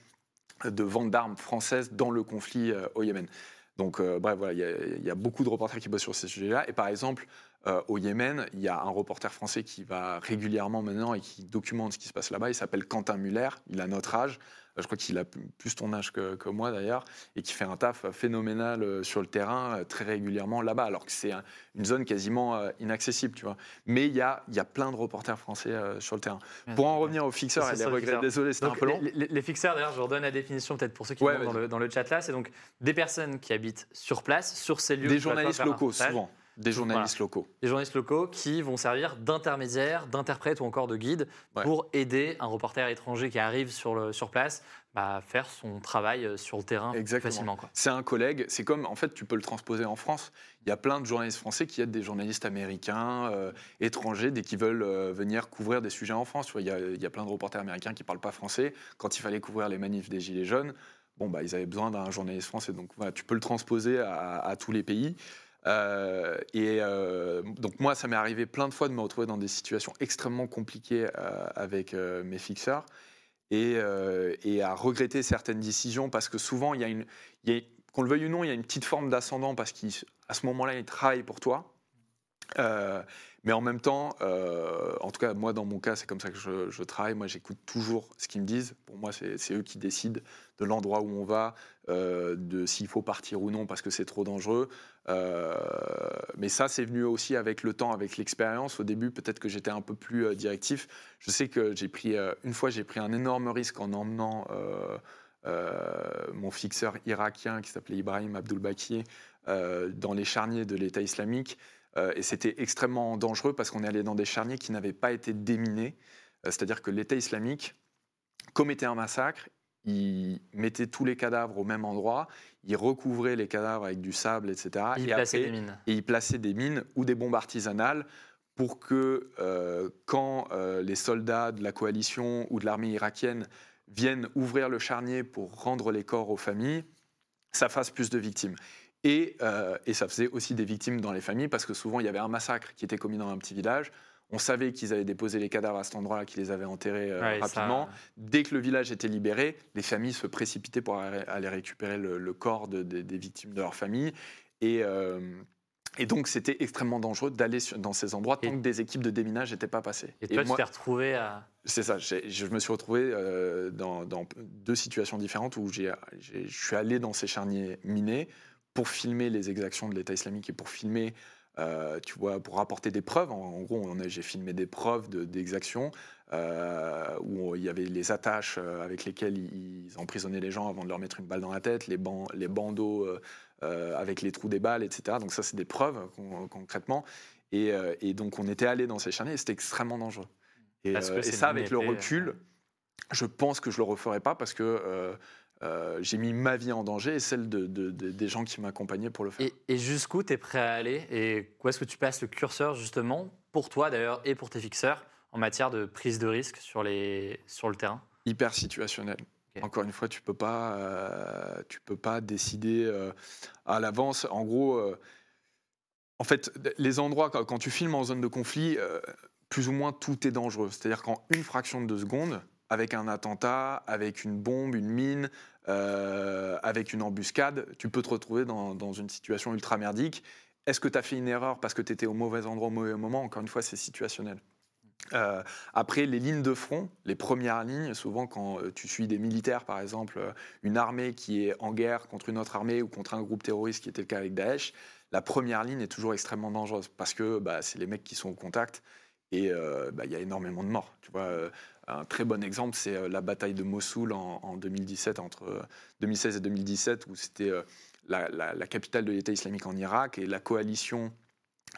de vente d'armes françaises dans le conflit euh, au Yémen. Donc, euh, bref, voilà, il y a- beaucoup de reporters qui bossent sur ces sujets-là. Et par exemple, euh, au Yémen, il y a un reporter français qui va régulièrement maintenant et qui documente ce qui se passe là-bas. Il s'appelle Quentin Muller. Il a notre âge. Euh, Je crois qu'il a plus ton âge que, que moi d'ailleurs. Et qui fait un taf phénoménal euh, sur le terrain euh, très régulièrement là-bas. Alors que c'est un- une zone quasiment euh, inaccessible, tu vois. Mais il y a, y a plein de reporters français euh, sur le terrain. Pour en revenir aux fixeurs C'est et les regrets, désolé, c'était un peu long. Les, les- les fixeurs, d'ailleurs, je redonne la définition peut-être pour ceux qui Ouais, sont dans vas-y. le, dans le chat là. C'est donc des personnes qui habitent sur place, sur ces lieux. Des journalistes locaux, souvent. Des journalistes locaux. des journalistes locaux qui vont servir d'intermédiaires, d'interprètes ou encore de guides Ouais. pour aider un reporter étranger qui arrive sur, le, sur place bah, à faire son travail euh, sur le terrain Exactement. facilement. C'est un collègue, c'est comme, en fait, tu peux le transposer en France. Il y a plein de journalistes français qui aident des journalistes américains, euh, étrangers, dès qu'ils veulent euh, venir couvrir des sujets en France. Il y, a, il y a plein de reporters américains qui ne parlent pas français. Quand il fallait couvrir les manifs des Gilets jaunes, bon, bah, ils avaient besoin d'un journaliste français. Donc voilà, tu peux le transposer à, à tous les pays. Euh, et euh, donc moi, ça m'est arrivé plein de fois de me retrouver dans des situations extrêmement compliquées euh, avec mes fixeurs et, à regretter certaines décisions parce que souvent, il il qu'on le veuille ou non, il y a une petite forme d'ascendant parce qu'à ce moment-là, ils travaillent pour toi. Mais en même temps, en tout cas, moi, dans mon cas, c'est comme ça que je, travaille. Moi, j'écoute toujours ce qu'ils me disent. Pour moi, c'est eux qui décident de l'endroit où on va, de s'il faut partir ou non parce que c'est trop dangereux. Euh, mais ça, c'est venu aussi avec le temps, avec l'expérience. Au début, peut-être que j'étais un peu plus euh, directif. Je sais que j'ai pris, euh, une fois, j'ai pris un énorme risque en emmenant mon fixeur irakien qui s'appelait Ibrahim Abdulbaki dans les charniers de l'État islamique. Et c'était extrêmement dangereux parce qu'on est allé dans des charniers qui n'avaient pas été déminés. C'est-à-dire que l'État islamique commettait un massacre, il mettait tous les cadavres au même endroit, il recouvrait les cadavres avec du sable, etc. Et plaçait après, des mines. et ils plaçaient des mines ou des bombes artisanales pour que euh, quand euh, les soldats de la coalition ou de l'armée irakienne viennent ouvrir le charnier pour rendre les corps aux familles, ça fasse plus de victimes. Et, euh, et ça faisait aussi des victimes dans les familles parce que souvent il y avait un massacre qui était commis dans un petit village. On savait qu'ils avaient déposé les cadavres à cet endroit-là, qu'ils les avaient enterrés euh, Ouais, ça- rapidement. Dès que le village était libéré, les familles se précipitaient pour aller récupérer le, le corps de- de- des victimes de leur famille. Et, euh, et donc, c'était extrêmement dangereux d'aller dans ces endroits tant Et- que des équipes de déminage n'étaient pas passées. Et toi, moi, tu t'es retrouvé à. c'est ça. Je me suis retrouvé euh, dans, dans deux situations différentes où je suis allé dans ces charniers minés pour filmer les exactions de l'État islamique et pour filmer, euh, tu vois, pour apporter des preuves. En, en gros, on a- j'ai filmé des preuves de- d'exactions euh, où il y avait les attaches euh, avec lesquelles ils, ils emprisonnaient les gens avant de leur mettre une balle dans la tête, les, ban- les bandeaux euh, avec les trous des balles, etc. Donc ça, c'est des preuves con- concrètement. Et, et donc, on était allé dans ces charniers et c'était extrêmement dangereux. Et, et ça, avec le recul, je pense que je le referai pas parce que euh, j'ai mis ma vie en danger et celle de, de- de- des gens qui m'accompagnaient pour le faire. Et, et jusqu'où tu es prêt à aller Et où est-ce que tu passes le curseur, justement, pour toi d'ailleurs et pour tes fixeurs, en matière de prise de risque sur, les, sur le terrain? Hyper situationnel. Encore une fois, tu peux pas, euh, tu peux pas décider euh, à l'avance. En gros, en fait, les endroits quand, tu filmes en zone de conflit, plus ou moins tout est dangereux. C'est-à-dire qu'en une fraction de deux secondes, avec un attentat, avec une bombe, une mine, euh, avec une embuscade, tu peux te retrouver dans, une situation ultra merdique. Est-ce que tu as fait une erreur parce que tu étais au mauvais endroit au mauvais moment? Encore une fois, c'est situationnel. Euh, après, les lignes de front, les premières lignes, souvent quand euh, tu suis des militaires, par exemple, une armée qui est en guerre contre une autre armée ou contre un groupe terroriste, qui était le cas avec Daesh, la première ligne est toujours extrêmement dangereuse parce que bah, c'est les mecs qui sont au contact et bah, il y a énormément de morts. Tu vois, un très bon exemple, c'est euh, la bataille de Mossoul en, en 2017, entre euh, 2016 et 2017, où c'était euh, la, capitale de l'État islamique en Irak et la coalition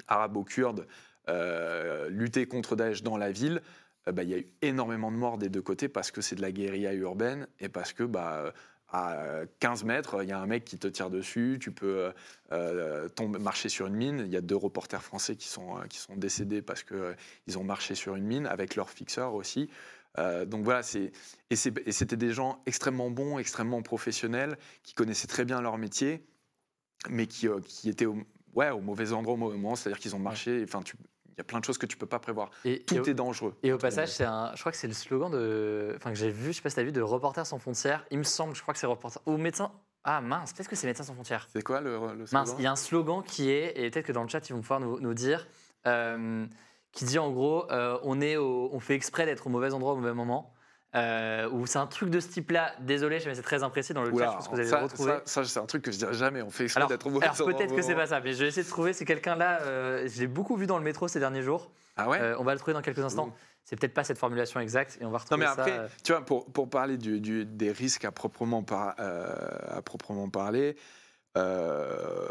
arabo-kurde euh, luttait contre Daesh dans la ville. Euh, bah, Il y a eu énormément de morts des deux côtés parce que c'est de la guérilla urbaine et parce que bah, à 15 mètres, il y a un mec qui te tire dessus, tu peux euh, tomber, marcher sur une mine. Il y a deux reporters français qui sont, euh, qui sont décédés parce qu'ils ont marché sur une mine avec leur fixeur aussi. Euh, donc voilà, c'est et c'était des gens extrêmement bons, extrêmement professionnels, qui connaissaient très bien leur métier, mais qui, euh, qui étaient au, ouais, au mauvais endroit au mauvais moment. C'est-à-dire qu'ils ont marché. Enfin, tu- y a plein de choses que tu peux pas prévoir. et, Tout et au- est dangereux. Et au passage, c'est un, je crois que c'est le slogan de, enfin que j'ai vu, je sais pas si t'as vu, de Reporters sans frontières. Il me semble, je crois que c'est Reporters ou Médecins. Ah mince, peut-être que c'est Médecins sans frontières. C'est quoi le, le Mince, slogan il y a un slogan qui est, et peut-être que dans le chat ils vont pouvoir nous, nous dire, euh, qui dit en gros, euh, on est, au- on fait exprès d'être au mauvais endroit au mauvais moment. Euh, ou c'est un truc de ce type-là. Désolé, mais c'est très imprécis dans le Oula, chat. Je pense que vous allez ça, le retrouver. ça- ça, c'est un truc que je dirais jamais. On fait exprès Alors, d'être alors endroit peut-être que c'est pas ça, mais je vais essayer de trouver. C'est quelqu'un-là, euh, je l'ai beaucoup vu dans le métro ces derniers jours. Ah ouais Euh, on va le trouver dans quelques instants. Ouh. C'est peut-être pas cette formulation exacte et on va Non, retrouver mais ça. après, euh, tu vois, pour, pour parler du- du- des risques à proprement, par- euh, à proprement parler, euh,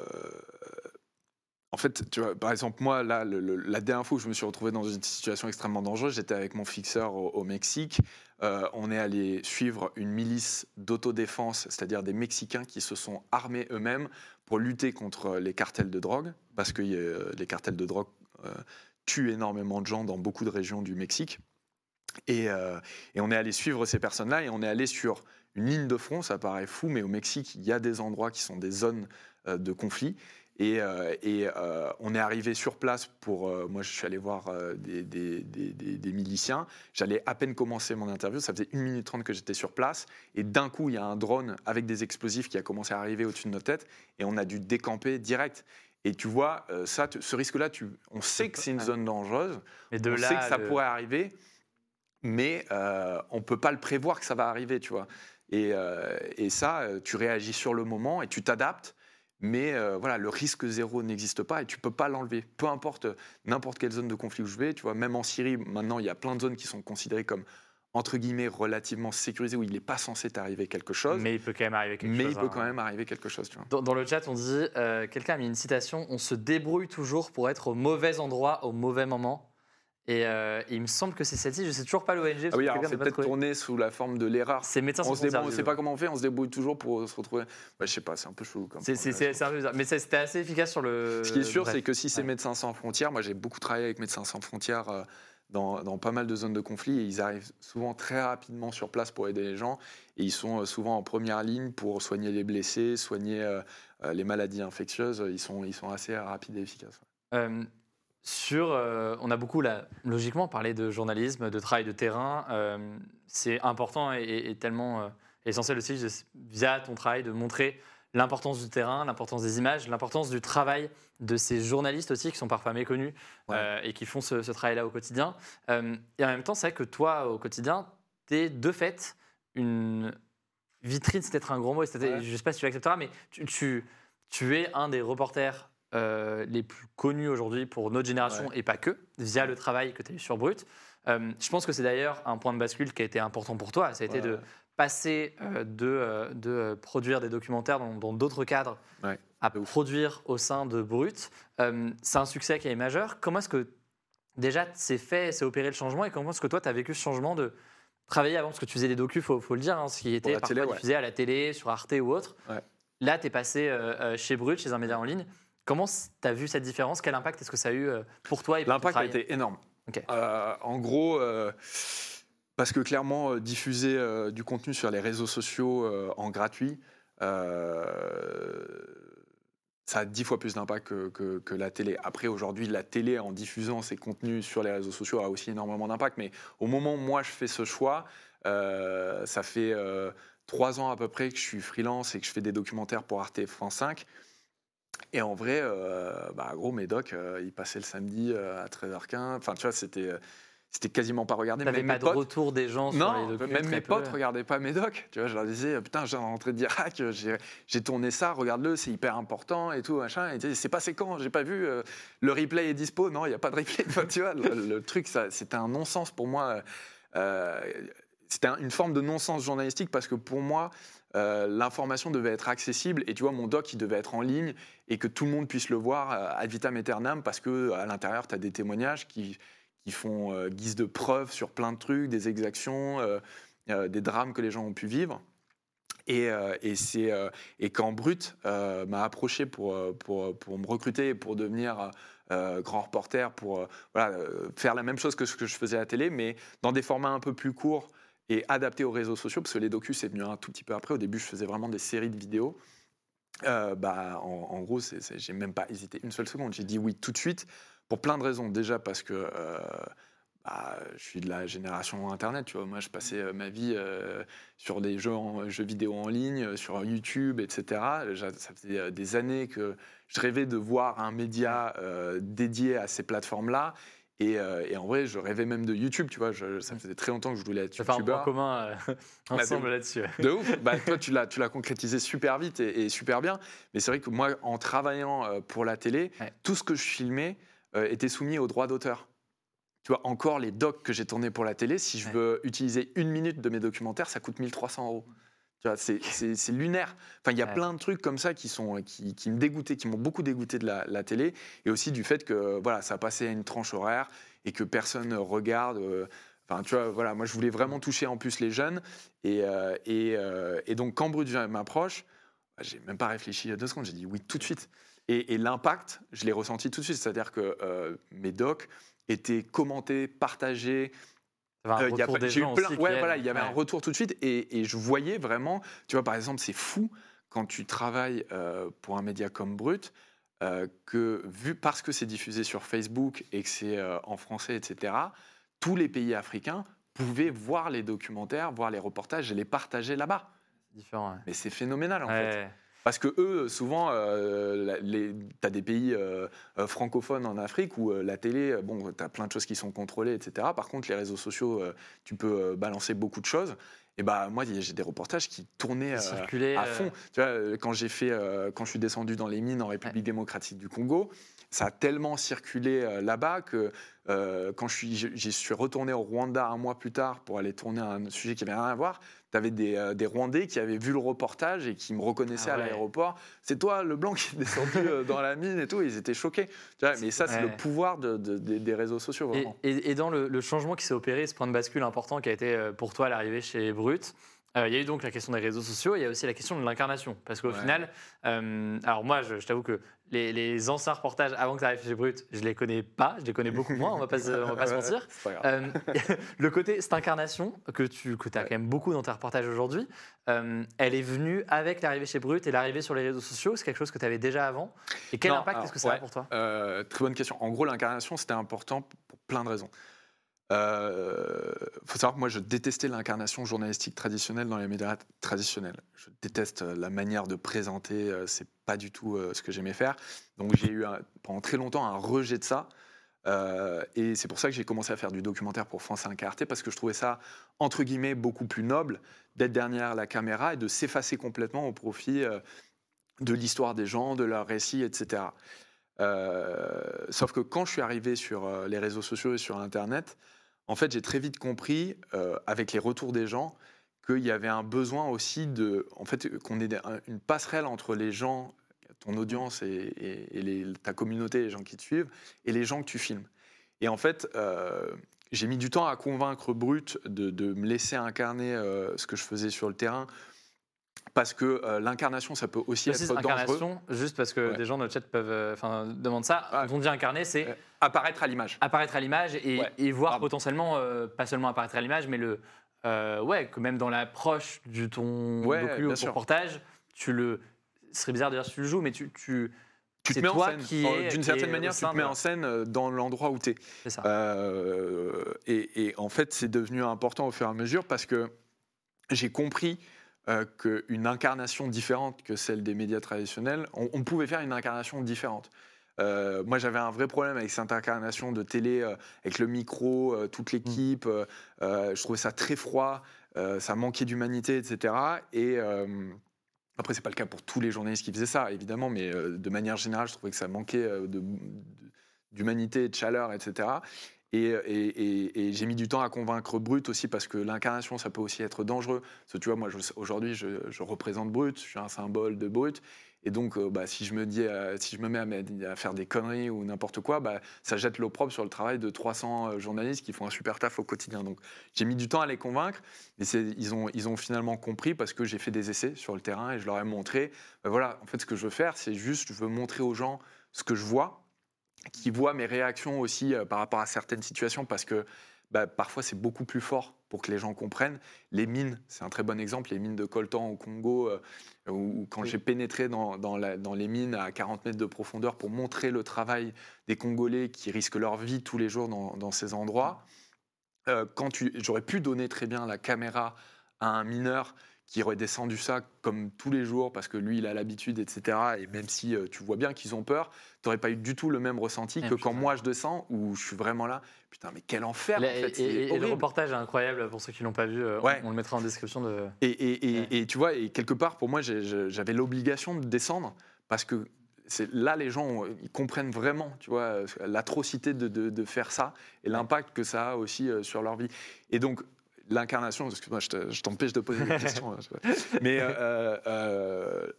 En fait, tu vois, par exemple, moi, là, le- le- la dernière fois où je me suis retrouvé dans une situation extrêmement dangereuse, j'étais avec mon fixeur au, au Mexique. Euh, on est allé suivre une milice d'autodéfense, c'est-à-dire des Mexicains qui se sont armés eux-mêmes pour lutter contre les cartels de drogue, parce que euh, les cartels de drogue euh, tuent énormément de gens dans beaucoup de régions du Mexique. Et, et on est allé suivre ces personnes-là et on est allé sur une ligne de front, ça paraît fou, mais au Mexique, il y a des endroits qui sont des zones de conflit. Et, euh, et, euh, on est arrivé sur place pour. euh, moi, je suis allé voir des, des- des- des- des miliciens. J'allais à peine commencer mon interview. Ça faisait 1 minute 30 que j'étais sur place. Et d'un coup, il y a un drone avec des explosifs qui a commencé à arriver au-dessus de nos têtes. Et on a dû décamper direct. Et tu vois, ça, ce risque-là, tu- on sait que c'est une zone dangereuse. Mais de on là, sait que ça le- pourrait arriver, mais on peut pas le prévoir que ça va arriver, tu vois. Et, et ça, tu réagis sur le moment et tu t'adaptes. Mais euh, voilà, le risque zéro n'existe pas et tu peux pas l'enlever. Peu importe euh, n'importe quelle zone de conflit où je vais, tu vois, même en Syrie, maintenant, il y a plein de zones qui sont considérées comme entre guillemets relativement sécurisées où il n'est pas censé t'arriver quelque chose, mais, Mais il peut quand même arriver quelque chose. il peut hein. quand même arriver quelque chose, tu vois. Dans, dans le chat, on dit euh, quelqu'un a mis une citation On se débrouille toujours pour être au mauvais endroit au mauvais moment. Et, euh, et il me semble que c'est celle-ci. Je sais toujours pas l'ONG. Ah oui, alors c'est peut-être tourné sous la forme de l'erreur. C'est médecin sans frontières. on sait pas comment on fait, on se débrouille toujours pour se retrouver. Ouais, je sais pas, c'est un peu chelou comme C'est un peu bizarre. Mais c'était assez efficace sur le. Ce qui est sûr, c'est que si c'est ouais. Médecins sans frontières, moi j'ai beaucoup travaillé avec Médecins sans frontières euh, dans, dans pas mal de zones de conflit et ils arrivent souvent très rapidement sur place pour aider les gens et ils sont euh, souvent en première ligne pour soigner les blessés, soigner euh, les maladies infectieuses. Ils sont, ils sont assez rapides et efficaces. Sur, euh, on a beaucoup là, logiquement parlé de journalisme, de travail de terrain. Euh, c'est important et, et- et tellement euh, essentiel aussi via ton travail de montrer l'importance du terrain, l'importance des images, l'importance du travail de ces journalistes aussi qui sont parfois méconnus Ouais. et qui font ce, ce travail-là au quotidien. Et en même temps, c'est vrai que toi, au quotidien, tu es de fait une vitrine, c'est peut-être un gros mot, Ouais. je ne sais pas si tu l'accepteras, mais tu, tu, tu es un des reporters euh, les plus connus aujourd'hui pour notre génération et pas que, via le travail que tu as eu sur Brut. Euh, je pense que c'est d'ailleurs un point de bascule qui a été important pour toi. Ça a été de passer euh, de, de produire des documentaires dans d'autres cadres Ouais, à produire au sein de Brut. C'est un succès qui est majeur. Comment est-ce que déjà c'est fait, c'est opéré le changement et comment est-ce que toi tu as vécu ce changement de travailler avant? Parce que tu faisais des docus, il faut, faut le dire, hein, ce qui était parfois télé, diffusé à la télé, sur Arte ou autre. Là, tu es passé chez Brut, chez un média en ligne. Comment tu as vu cette différence? Quel impact est-ce que ça a eu euh, pour toi et pour L'impact a été énorme. Euh, en gros, euh, parce que clairement, euh, diffuser du contenu sur les réseaux sociaux en gratuit, ça a dix fois plus d'impact que, que- que la télé. Après, aujourd'hui, la télé, en diffusant ses contenus sur les réseaux sociaux, a aussi énormément d'impact. Mais au moment où moi, je fais ce choix, ça fait trois ans à peu près que je suis freelance et que je fais des documentaires pour Arte France 5. Et en vrai, euh, bah, gros, mes docs, euh, ils passaient le samedi euh, à 13h15. Enfin, tu vois, c'était, euh, c'était quasiment pas regardé. Même pas de potes- retour des gens sur non, les même mes potes regardaient pas mes docs. Tu vois, je leur disais, putain, j'ai rentré de Irak, j'ai, j'ai tourné ça, regarde-le, c'est hyper important et tout, machin. Et c'est passé quand? J'ai pas vu. le replay est dispo? Non, il n'y a pas de replay. <laughs> Enfin, tu vois, le, le truc, ça, c'était un non-sens pour moi. C'était un- une forme de non-sens journalistique parce que pour moi, euh, l'information devait être accessible et tu vois, mon doc, il devait être en ligne et que tout le monde puisse le voir euh, ad vitam aeternam parce que à l'intérieur, tu as des témoignages qui, qui font euh, guise de preuve sur plein de trucs, des exactions, euh, euh, des drames que les gens ont pu vivre. Et, euh, et, c'est, euh, et quand Brut euh, m'a approché pour, euh, pour, pour me recruter et pour devenir euh, grand reporter, pour euh, euh, faire la même chose que ce que je faisais à la télé, mais dans des formats un peu plus courts et adaptés aux réseaux sociaux, parce que les docus, c'est venu un tout petit peu après. Au début, je faisais vraiment des séries de vidéos. Euh, bah, en, en gros, j'ai même pas hésité une seule seconde. J'ai dit oui tout de suite pour plein de raisons. Déjà parce que euh, bah, je suis de la génération Internet. Tu vois, moi, je passais euh, ma vie sur des jeux, vidéo en ligne, sur YouTube, etc. Ça faisait des années que je rêvais de voir un média dédié à ces plateformes-là. Et, euh, et en vrai, je rêvais même de YouTube. Tu vois, je- ça faisait très longtemps que je voulais être Ça fait un commun euh, Bah, ensemble de- là-dessus. De ouf. Bah, toi, tu l'as, tu l'as concrétisé super vite et, et super bien. Mais c'est vrai que moi, en travaillant euh, pour la télé, Ouais. tout ce que je filmais euh, était soumis aux droits d'auteur. Tu vois, encore les docs que j'ai tournés pour la télé, si je Ouais. veux utiliser une minute de mes documentaires, ça coûte 1300 euros. C'est- lunaire. Enfin, il y a Ouais. plein de trucs comme ça qui, sont, qui, qui me dégoûtaient, qui m'ont beaucoup dégoûté de la, la télé, et aussi du fait que voilà, ça passait à une tranche horaire et que personne regarde. euh, Enfin, tu vois, voilà, moi je voulais vraiment toucher en plus les jeunes, et, euh, et, euh, et donc quand Brut m'approche, bah, j'ai même pas réfléchi à deux secondes, j'ai dit oui tout de suite. Et, et l'impact, je l'ai ressenti tout de suite, c'est-à-dire que euh, mes docs étaient commentés, partagés, Euh, il y a retour pas- des j'ai eu gens plein- aussi qui ouais, aiment. voilà, il y avait un retour tout de suite et, et je voyais vraiment, tu vois, par exemple, c'est fou quand tu travailles euh, pour un média comme Brut, euh, que vu parce que c'est diffusé sur Facebook et que c'est euh, en français, etc., tous les pays africains pouvaient voir les documentaires, voir les reportages et les partager là-bas. Différent. ouais. Mais c'est phénoménal en fait. Parce que eux, souvent, euh, tu as des pays euh, euh, francophones en Afrique où euh, la télé, bon, tu as plein de choses qui sont contrôlées, etc. Par contre, les réseaux sociaux, tu peux balancer beaucoup de choses. Et bah, moi, j'ai des reportages qui tournaient à fond. Tu vois, quand j'ai fait, quand je suis descendu dans les mines en République démocratique du Congo, ça a tellement circulé là-bas que quand je suis, je- suis retourné au Rwanda un mois plus tard pour aller tourner un sujet qui n'avait rien à voir, tu avais des, euh, des Rwandais qui avaient vu le reportage et qui me reconnaissaient Ah à l'aéroport. C'est toi, le blanc, qui est descendu euh, dans la mine et tout. Ils étaient choqués. Tu vois, mais ça, c'est Ouais. le pouvoir de- de- des- des réseaux sociaux, Et, vraiment. et- et dans le, le changement qui s'est opéré, ce point de bascule important qui a été euh, pour toi l'arrivée chez Brut, il y a eu donc la question des réseaux sociaux, il y a aussi la question de l'incarnation. Parce qu'au Ouais. final, euh, alors moi, je, je t'avoue que les, les anciens reportages avant que tu arrives chez Brut, je les connais pas, je les connais beaucoup moins, on va pas, on va pas se mentir. Euh, <laughs> le côté, cette incarnation que tu que as Ouais. quand même beaucoup dans tes reportages aujourd'hui, euh, elle est venue avec l'arrivée chez Brut et l'arrivée sur les réseaux sociaux. C'est quelque chose que tu avais déjà avant? Et quel Non, impact est-ce que ça a pour toi? Euh, très bonne question. En gros, l'incarnation, c'était important pour plein de raisons. Il faut savoir que moi, je détestais l'incarnation journalistique traditionnelle dans les médias traditionnels. Je déteste euh, la manière de présenter, euh, c'est pas du tout euh, ce que j'aimais faire. Donc j'ai eu pendant très longtemps un rejet de ça. Euh, et c'est pour ça que j'ai commencé à faire du documentaire pour France 5 Arte, parce que je trouvais ça, entre guillemets, beaucoup plus noble d'être derrière la caméra et de s'effacer complètement au profit euh, de l'histoire des gens, de leurs récits, etc. Euh, sauf que quand je suis arrivé sur euh, les réseaux sociaux et sur Internet, en fait, j'ai très vite compris, euh, avec les retours des gens, qu'il y avait un besoin aussi de, en fait, qu'on ait une passerelle entre les gens, ton audience et, ta communauté, les gens qui te suivent, et les gens que tu filmes. Et en fait, euh, j'ai mis du temps à convaincre Brut de, de me laisser incarner euh, ce que je faisais sur le terrain, parce que euh, l'incarnation, ça peut aussi Précise être dangereux. incarnation, juste parce que Ouais. des gens dans le chat peuvent, euh, enfin, demandent ça. Quand on dit incarner, c'est Euh, apparaître à l'image. apparaître à l'image et, Ouais. et voir Pardon. potentiellement, pas seulement apparaître à l'image, mais le, ouais, que même dans l'approche de ton Ouais, docu ou reportage, tu le, ce serait bizarre de dire que tu le joues, mais tu, tu Tu te mets en scène. D'une certaine manière, tu te mets en scène dans l'endroit où tu es. c'est ça. Euh, et, et en fait, c'est devenu important au fur et à mesure parce que j'ai compris euh, qu'une incarnation différente que celle des médias traditionnels, on, on pouvait faire une incarnation différente. Euh, moi, j'avais un vrai problème avec cette incarnation de télé, euh, avec le micro, euh, toute l'équipe. euh, euh, je trouvais ça très froid, ça manquait d'humanité, etc. Et après, c'est pas le cas pour tous les journalistes qui faisaient ça, évidemment, mais de manière générale, je trouvais que ça manquait de- de- d'humanité, de chaleur, etc. Et, j'ai mis du temps à convaincre Brut aussi parce que l'incarnation, ça peut aussi être dangereux. Parce que tu vois, moi, aujourd'hui, je, représente Brut, je suis un symbole de Brut. Et donc, euh, bah, si, je me dis, euh, si je me mets à, faire des conneries ou n'importe quoi, bah, ça jette l'opprobre sur le travail de 300 euh, journalistes qui font un super taf au quotidien. Donc, j'ai mis du temps à les convaincre, mais c'est- ils ont, ils ont finalement compris parce que j'ai fait des essais sur le terrain et je leur ai montré, bah, voilà, en fait, ce que je veux faire, c'est juste, je veux montrer aux gens ce que je vois, qui voient mes réactions aussi euh, par rapport à certaines situations, parce que bah, parfois c'est beaucoup plus fort pour que les gens comprennent. Les mines, c'est un très bon exemple, les mines de coltan au Congo, euh, où, où quand Oui. j'ai pénétré dans, dans la- dans les mines à 40 mètres de profondeur pour montrer le travail des Congolais qui risquent leur vie tous les jours dans, dans ces endroits, euh, quand j'aurais pu donner très bien la caméra à un mineur qui aurait descendu ça comme tous les jours parce que lui il a l'habitude, etc. Et même si euh, tu vois bien qu'ils ont peur, tu n'aurais pas eu du tout le même ressenti Ah, que putain. quand moi je descends où je suis vraiment là. Putain, mais quel enfer La- en fait, et, le reportage est incroyable pour ceux qui l'ont pas vu. euh, on- le mettra en description de. Et, et- et- Ouais. et tu vois, et quelque part, pour moi, j'avais l'obligation de descendre parce que là, les gens, ils comprennent vraiment, tu vois, l'atrocité de, de- de faire ça et l'impact que ça a aussi euh, sur leur vie. Et donc, l'incarnation, excuse-moi, je te- je t'empêche de poser des <laughs> questions. hein, Mais euh, euh,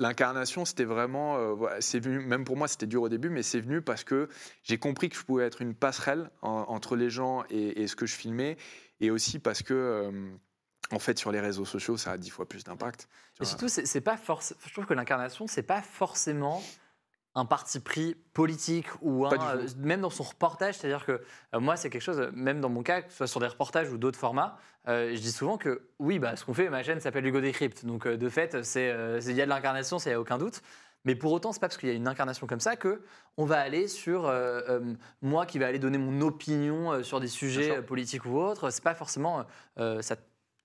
l'incarnation, c'était vraiment, euh, c'est venu, même pour moi, c'était dur au début, mais c'est venu parce que j'ai compris que je pouvais être une passerelle en- entre les gens et, et ce que je filmais, et aussi parce que, euh, en fait, sur les réseaux sociaux, ça a dix fois plus d'impact. Et surtout, c'est c'est pas force. Je trouve que l'incarnation, c'est pas forcément un parti pris politique ou un, euh, même dans son reportage, c'est-à-dire que euh, moi c'est quelque chose, euh, même dans mon cas, que ce soit sur des reportages ou d'autres formats, euh, je dis souvent que oui, bah, ce qu'on fait, ma chaîne s'appelle Hugo Décrypte, donc de fait, c'est il y a de l'incarnation, il n'y a aucun doute. Mais pour autant, c'est pas parce qu'il y a une incarnation comme ça que on va aller sur euh, euh, moi qui vais aller donner mon opinion euh, sur des sujets politiques ou autres. C'est pas forcément ça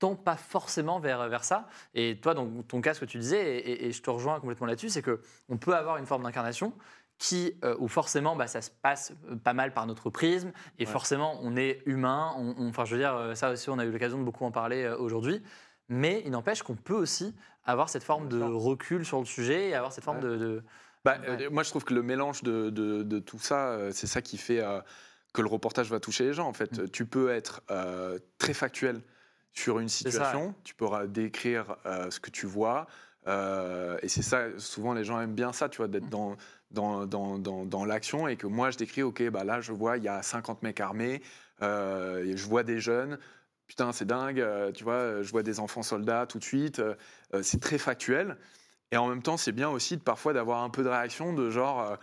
tend pas forcément vers, vers ça. Et toi, dans ton cas, ce que tu disais, et, et- et je te rejoins complètement là-dessus, c'est que on peut avoir une forme d'incarnation qui, euh, où forcément, bah, ça se passe euh, pas mal par notre prisme, et Ouais. forcément, on est humain. on- on- Enfin, je veux dire, euh, ça aussi, on a eu l'occasion de beaucoup en parler euh, aujourd'hui. Mais il n'empêche qu'on peut aussi avoir cette forme de recul sur le sujet et avoir cette forme Ouais. de, de- Bah, Ouais. euh, moi, je trouve que le mélange de, de- de tout ça, c'est ça qui fait que le reportage va toucher les gens. En fait, Mm. tu peux être très factuel sur une ça, situation, tu pourras décrire euh, ce que tu vois, euh, et c'est ça. Souvent, les gens aiment bien ça, tu vois, d'être dans dans, dans, dans, dans l'action et que moi, je décris, ok, bah là, je vois, il y a 50 mecs armés, euh, et je vois des jeunes. Putain, c'est dingue, euh, tu vois, je vois des enfants soldats tout de suite. euh, euh, c'est très factuel. Et en même temps, c'est bien aussi de parfois d'avoir un peu de réaction de genre, euh,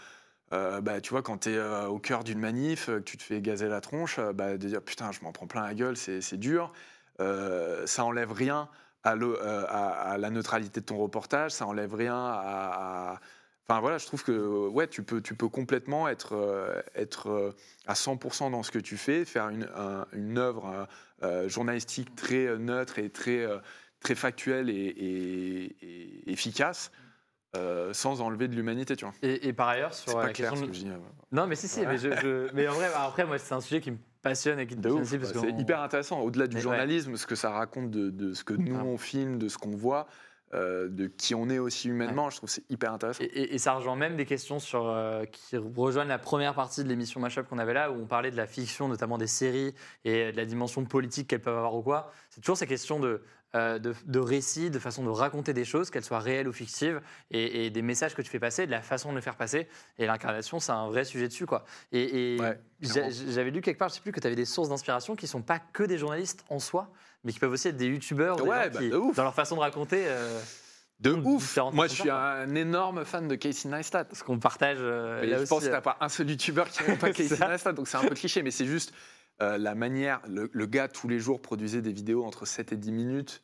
euh, bah, tu vois, quand tu es au cœur d'une manif, euh, que tu te fais gazer la tronche, euh, bah, de dire putain, je m'en prends plein la gueule, c'est c'est dur. Euh, ça enlève rien euh, à- la neutralité de ton reportage, ça enlève rien à. Enfin voilà, je trouve que ouais, tu peux, tu peux complètement être, euh, être à 100% dans ce que tu fais, faire une, un- une œuvre journalistique très neutre et très, très factuelle et efficace, euh, sans enlever de l'humanité, tu vois. Et, et par ailleurs, sur pas la clair question ce de- que je dis. euh, Non, mais si, si. Mais, je, je- mais en vrai, après, moi, c'est un sujet qui me passionne et qui De passionne ouf, aussi parce quoi. c'est hyper intéressant. Au-delà du Mais ouais. journalisme, ce que ça raconte de, de ce que nous Ah. on filme, de ce qu'on voit, euh, de qui on est aussi humainement, je trouve c'est hyper intéressant. Et, et- et ça rejoint même des questions sur, euh, qui rejoignent la première partie de l'émission Mashup qu'on avait là, où on parlait de la fiction, notamment des séries, et de la dimension politique qu'elles peuvent avoir ou quoi. C'est toujours ces questions de, euh, de, de récit, de façon de raconter des choses, qu'elles soient réelles ou fictives, et, et des messages que tu fais passer, de la façon de les faire passer. Et l'incarnation, c'est un vrai sujet dessus. Quoi. Et, Ouais, j'avais lu quelque part, je sais plus, que tu avais des sources d'inspiration qui sont pas que des journalistes en soi, mais qui peuvent aussi être des youtubeurs, Ouais, bah, dans leur façon de raconter. euh, De ouf Moi, je suis un énorme fan de Casey Neistat. ce qu'on partage euh, là je aussi. pense que t'as pas un seul youtubeur qui <laughs> n'aime pas Casey. Neistat, donc c'est un peu cliché, mais c'est juste euh, la manière. Le, gars, tous les jours, produisait des vidéos entre 7 et 10 minutes.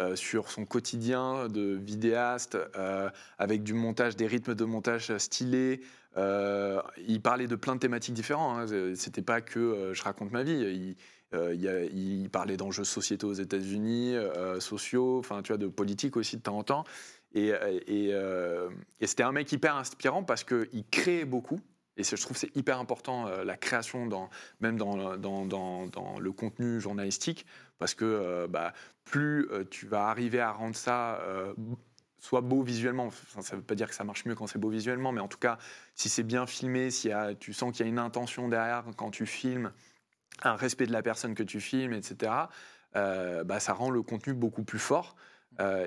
euh, sur son quotidien de vidéaste, euh, avec du montage, des rythmes de montage stylés. Il parlait de plein de thématiques différentes. Hein. C'était pas que je raconte ma vie. Il, parlait d'enjeux sociétaux aux États-Unis, sociaux, enfin tu vois, de politique aussi de temps en temps. Et, et c'était un mec hyper inspirant parce qu'il créait beaucoup. Et je trouve c'est hyper important, euh, la création, dans, même dans, le contenu journalistique, parce que euh, bah, plus euh, tu vas arriver à rendre ça soit beau visuellement, ça ne veut pas dire que ça marche mieux quand c'est beau visuellement, mais en tout cas, si c'est bien filmé, si tu sens qu'il y a une intention derrière quand tu filmes, un respect de la personne que tu filmes, etc., bah, ça rend le contenu beaucoup plus fort.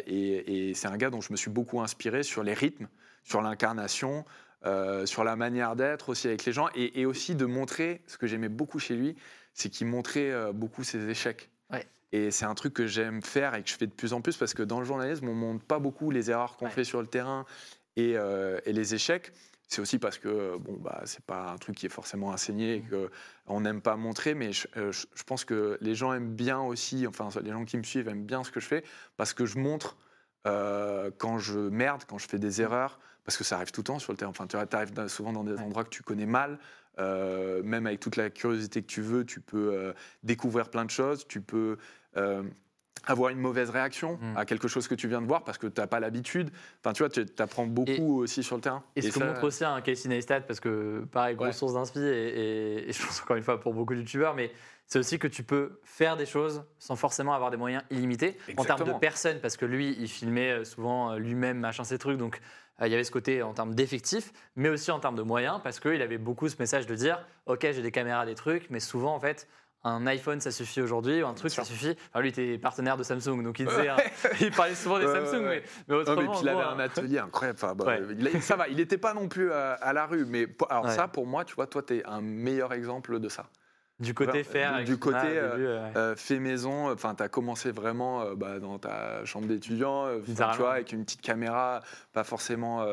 Et c'est un gars dont je me suis beaucoup inspiré sur les rythmes, sur l'incarnation, euh, sur la manière d'être aussi avec les gens, et, et aussi de montrer, ce que j'aimais beaucoup chez lui, c'est qu'il montrait euh, beaucoup ses échecs. Ouais. Et c'est un truc que j'aime faire et que je fais de plus en plus parce que dans le journalisme, on montre pas beaucoup les erreurs qu'on Ouais. fait sur le terrain et, euh, et les échecs. C'est aussi parce que bon bah c'est pas un truc qui est forcément enseigné et que on n'aime pas montrer, mais je, je- je pense que les gens aiment bien aussi, enfin les gens qui me suivent aiment bien ce que je fais parce que je montre euh, quand je merde, quand je fais des erreurs, parce que ça arrive tout le temps sur le terrain. Enfin tu arrives souvent dans des endroits que tu connais mal. euh, même avec toute la curiosité que tu veux, tu peux euh, découvrir plein de choses, tu peux euh, avoir une mauvaise réaction Mm. à quelque chose que tu viens de voir parce que tu n'as pas l'habitude. Enfin, tu vois, tu apprends beaucoup aussi sur le terrain. Et ce que ça- montre aussi un Casey Neistat, parce que pareil, grosse Ouais. source d'inspi, et, et- et <laughs> je pense encore une fois pour beaucoup de youtubeurs, mais c'est aussi que tu peux faire des choses sans forcément avoir des moyens illimités en termes de personnes, parce que lui, il filmait souvent lui-même, machin, ces trucs, donc il y avait ce côté en termes d'effectifs, mais aussi en termes de moyens, parce qu'il avait beaucoup ce message de dire, ok, j'ai des caméras, des trucs, mais souvent en fait, un iPhone, ça suffit aujourd'hui, ou un truc, ça suffit. Enfin, lui, il était partenaire de Samsung, donc il disait, hein, <laughs> il parlait souvent des Samsung, mais, Non, autrement, mais puis il avait un atelier incroyable. Enfin, bah, Ouais. il a- ça va, il n'était pas non plus à, à la rue. Mais alors Ouais. ça, pour moi, tu vois, toi, tu es un meilleur exemple de ça. Du côté faire, du etc., côté, euh, début, euh, fait maison, enfin, tu as commencé vraiment euh, bah, dans ta chambre d'étudiant, tu vois, avec une petite caméra, pas forcément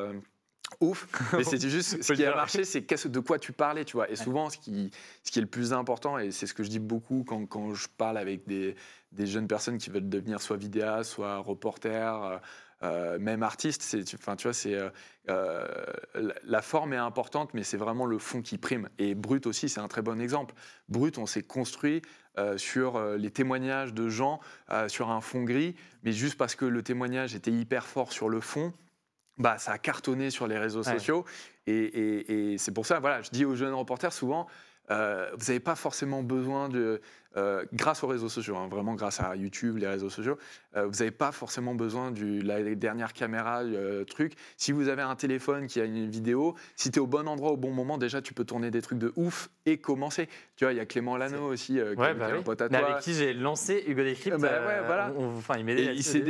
ouf, <laughs> mais c'était juste ce qui a marché, c'est de quoi tu parlais, tu vois. Et souvent, ce qui, ce qui est le plus important, et c'est ce que je dis beaucoup quand, quand je parle avec des, des jeunes personnes qui veulent devenir soit vidéastes, soit reporters, euh, même c'est, tu- enfin, tu vois, c'est euh, euh, la- forme est importante, mais c'est vraiment le fond qui prime. Et Brut aussi, c'est un très bon exemple. Brut, on s'est construit euh, sur les témoignages de gens sur un fond gris, mais juste parce que le témoignage était hyper fort sur le fond, bah, ça a cartonné sur les réseaux Ouais. sociaux. Et, et- et c'est pour ça, voilà, je dis aux jeunes reporters souvent, euh, vous n'avez pas forcément besoin de, euh, grâce aux réseaux sociaux, hein, vraiment grâce à YouTube, les réseaux sociaux, euh, vous n'avez pas forcément besoin de la dernière caméra, euh, truc. Si vous avez un téléphone qui a une vidéo, si tu es au bon endroit au bon moment, déjà tu peux tourner des trucs de ouf et commencer. Tu vois, il y a Clément Lano aussi, euh, qui, ouais, est- bah qui est oui. un pote à toi. avec qui j'ai lancé Hugo Décrypte. Bah ouais, voilà. on- on- Enfin, il Et s'est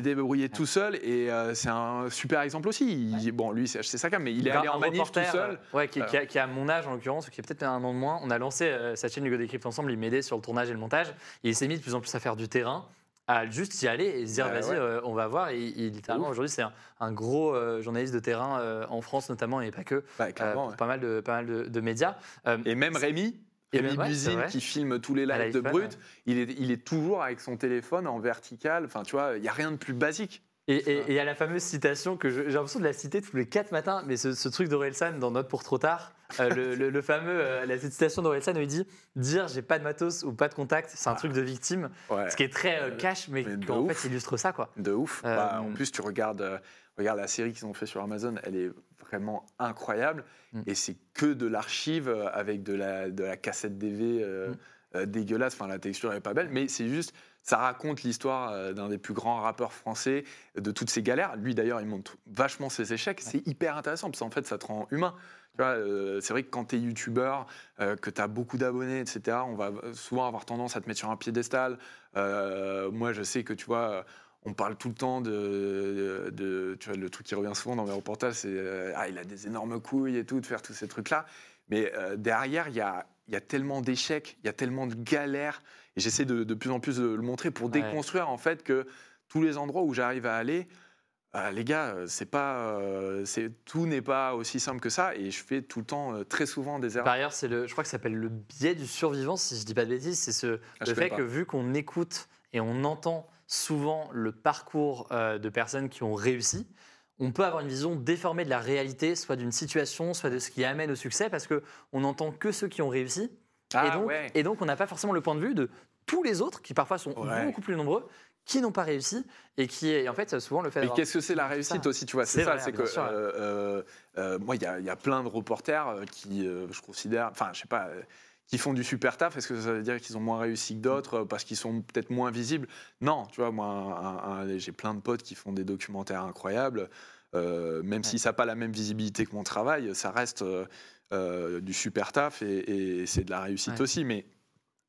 dé- débrouillé tout seul et euh, c'est un super exemple aussi. Il- Bon, lui, c'est acheté sa cam, mais il est allé Un en manif tout seul. euh, Ouais, qui, qui a, qui a mon âge en l'occurrence, ou qui est peut-être un an de moins. On a lancé euh, sa chaîne Hugo Décrypte ensemble, il m'aidait sur le tournage et le montage. Et il s'est mis de plus en plus à faire du terrain, à juste y aller et se dire Bah vas-y, ouais. euh, on va voir. Et, il- littéralement, aujourd'hui, c'est un, un gros euh, journaliste de terrain euh, en France notamment, et pas que, Bah, pour ouais. pas mal de, pas mal de, de médias. Et même Rémi, Et Rémi ouais, Buzine, qui filme tous les lives de Brut, il, est, il est toujours avec son téléphone en vertical. Enfin, tu vois, il n'y a rien de plus basique. Et il y a la fameuse citation que j'ai l'impression de la citer tous les quatre matins, mais ce, ce truc d'Orelsan dans Note pour trop tard, euh, le, <laughs> le- le fameux, euh, la citation d'Orelsan où il dit dire j'ai pas de matos ou pas de contact, c'est un truc de victime, Ouais. ce qui est très euh, cash, mais, Mais de qui en ouf. fait illustre ça quoi. De ouf. Euh, Bah, en plus, tu regardes, euh, regardes la série qu'ils ont fait sur Amazon, elle est vraiment incroyable. Mm. Et c'est que de l'archive euh, avec de la, de la cassette DV euh, Mm. euh, dégueulasse. Enfin, la texture est pas belle, mais c'est juste, ça raconte l'histoire euh, d'un des plus grands rappeurs français, de toutes ses galères. Lui, d'ailleurs, il montre vachement ses échecs. C'est hyper intéressant parce qu'en fait, ça te rend humain. Euh, c'est vrai que quand tu es youtubeur, euh, que tu as beaucoup d'abonnés, etc., on va souvent avoir tendance à te mettre sur un piédestal. Euh, moi, je sais que tu vois, on parle tout le temps de, de- tu vois, le truc qui revient souvent dans mes reportages, c'est ah, il a des énormes couilles et tout, de faire tous ces trucs-là. Mais euh, derrière, il y a, il y a tellement d'échecs, il y a tellement de galères, et j'essaie de, de plus en plus de le montrer pour Ouais. déconstruire en fait que tous les endroits où j'arrive à aller, euh, les gars, euh, c'est pas, euh, tout n'est pas aussi simple que ça, et je fais tout le temps, euh, très souvent des erreurs. Par ailleurs, c'est le, je crois que ça s'appelle le biais du survivant, si je dis pas de bêtises, c'est ce, Ah, le fait que vu qu'on écoute et on entend souvent le parcours de personnes qui ont réussi, on peut avoir une vision déformée de la réalité, soit d'une situation, soit de ce qui amène au succès, parce que on n'entend que ceux qui ont réussi, Ah et, donc, ouais. et donc on n'a pas forcément le point de vue de tous les autres, qui parfois sont Ouais. beaucoup plus nombreux, qui n'ont pas réussi, et qui, en fait, souvent le fait Mais qu'est-ce que c'est la réussite ça. aussi, tu vois C'est ça, c'est que euh, euh, euh, moi, il y, y a plein de reporters qui, je considère, enfin, je sais pas, qui font du super taf. Est-ce que ça veut dire qu'ils ont moins réussi que d'autres euh, parce qu'ils sont peut-être moins visibles? Non, tu vois, moi, j'ai plein de potes qui font des documentaires incroyables. euh, même si ça n'a pas la même visibilité que mon travail, ça reste euh, euh, du super taf et, et c'est de la réussite Ouais. aussi. Mais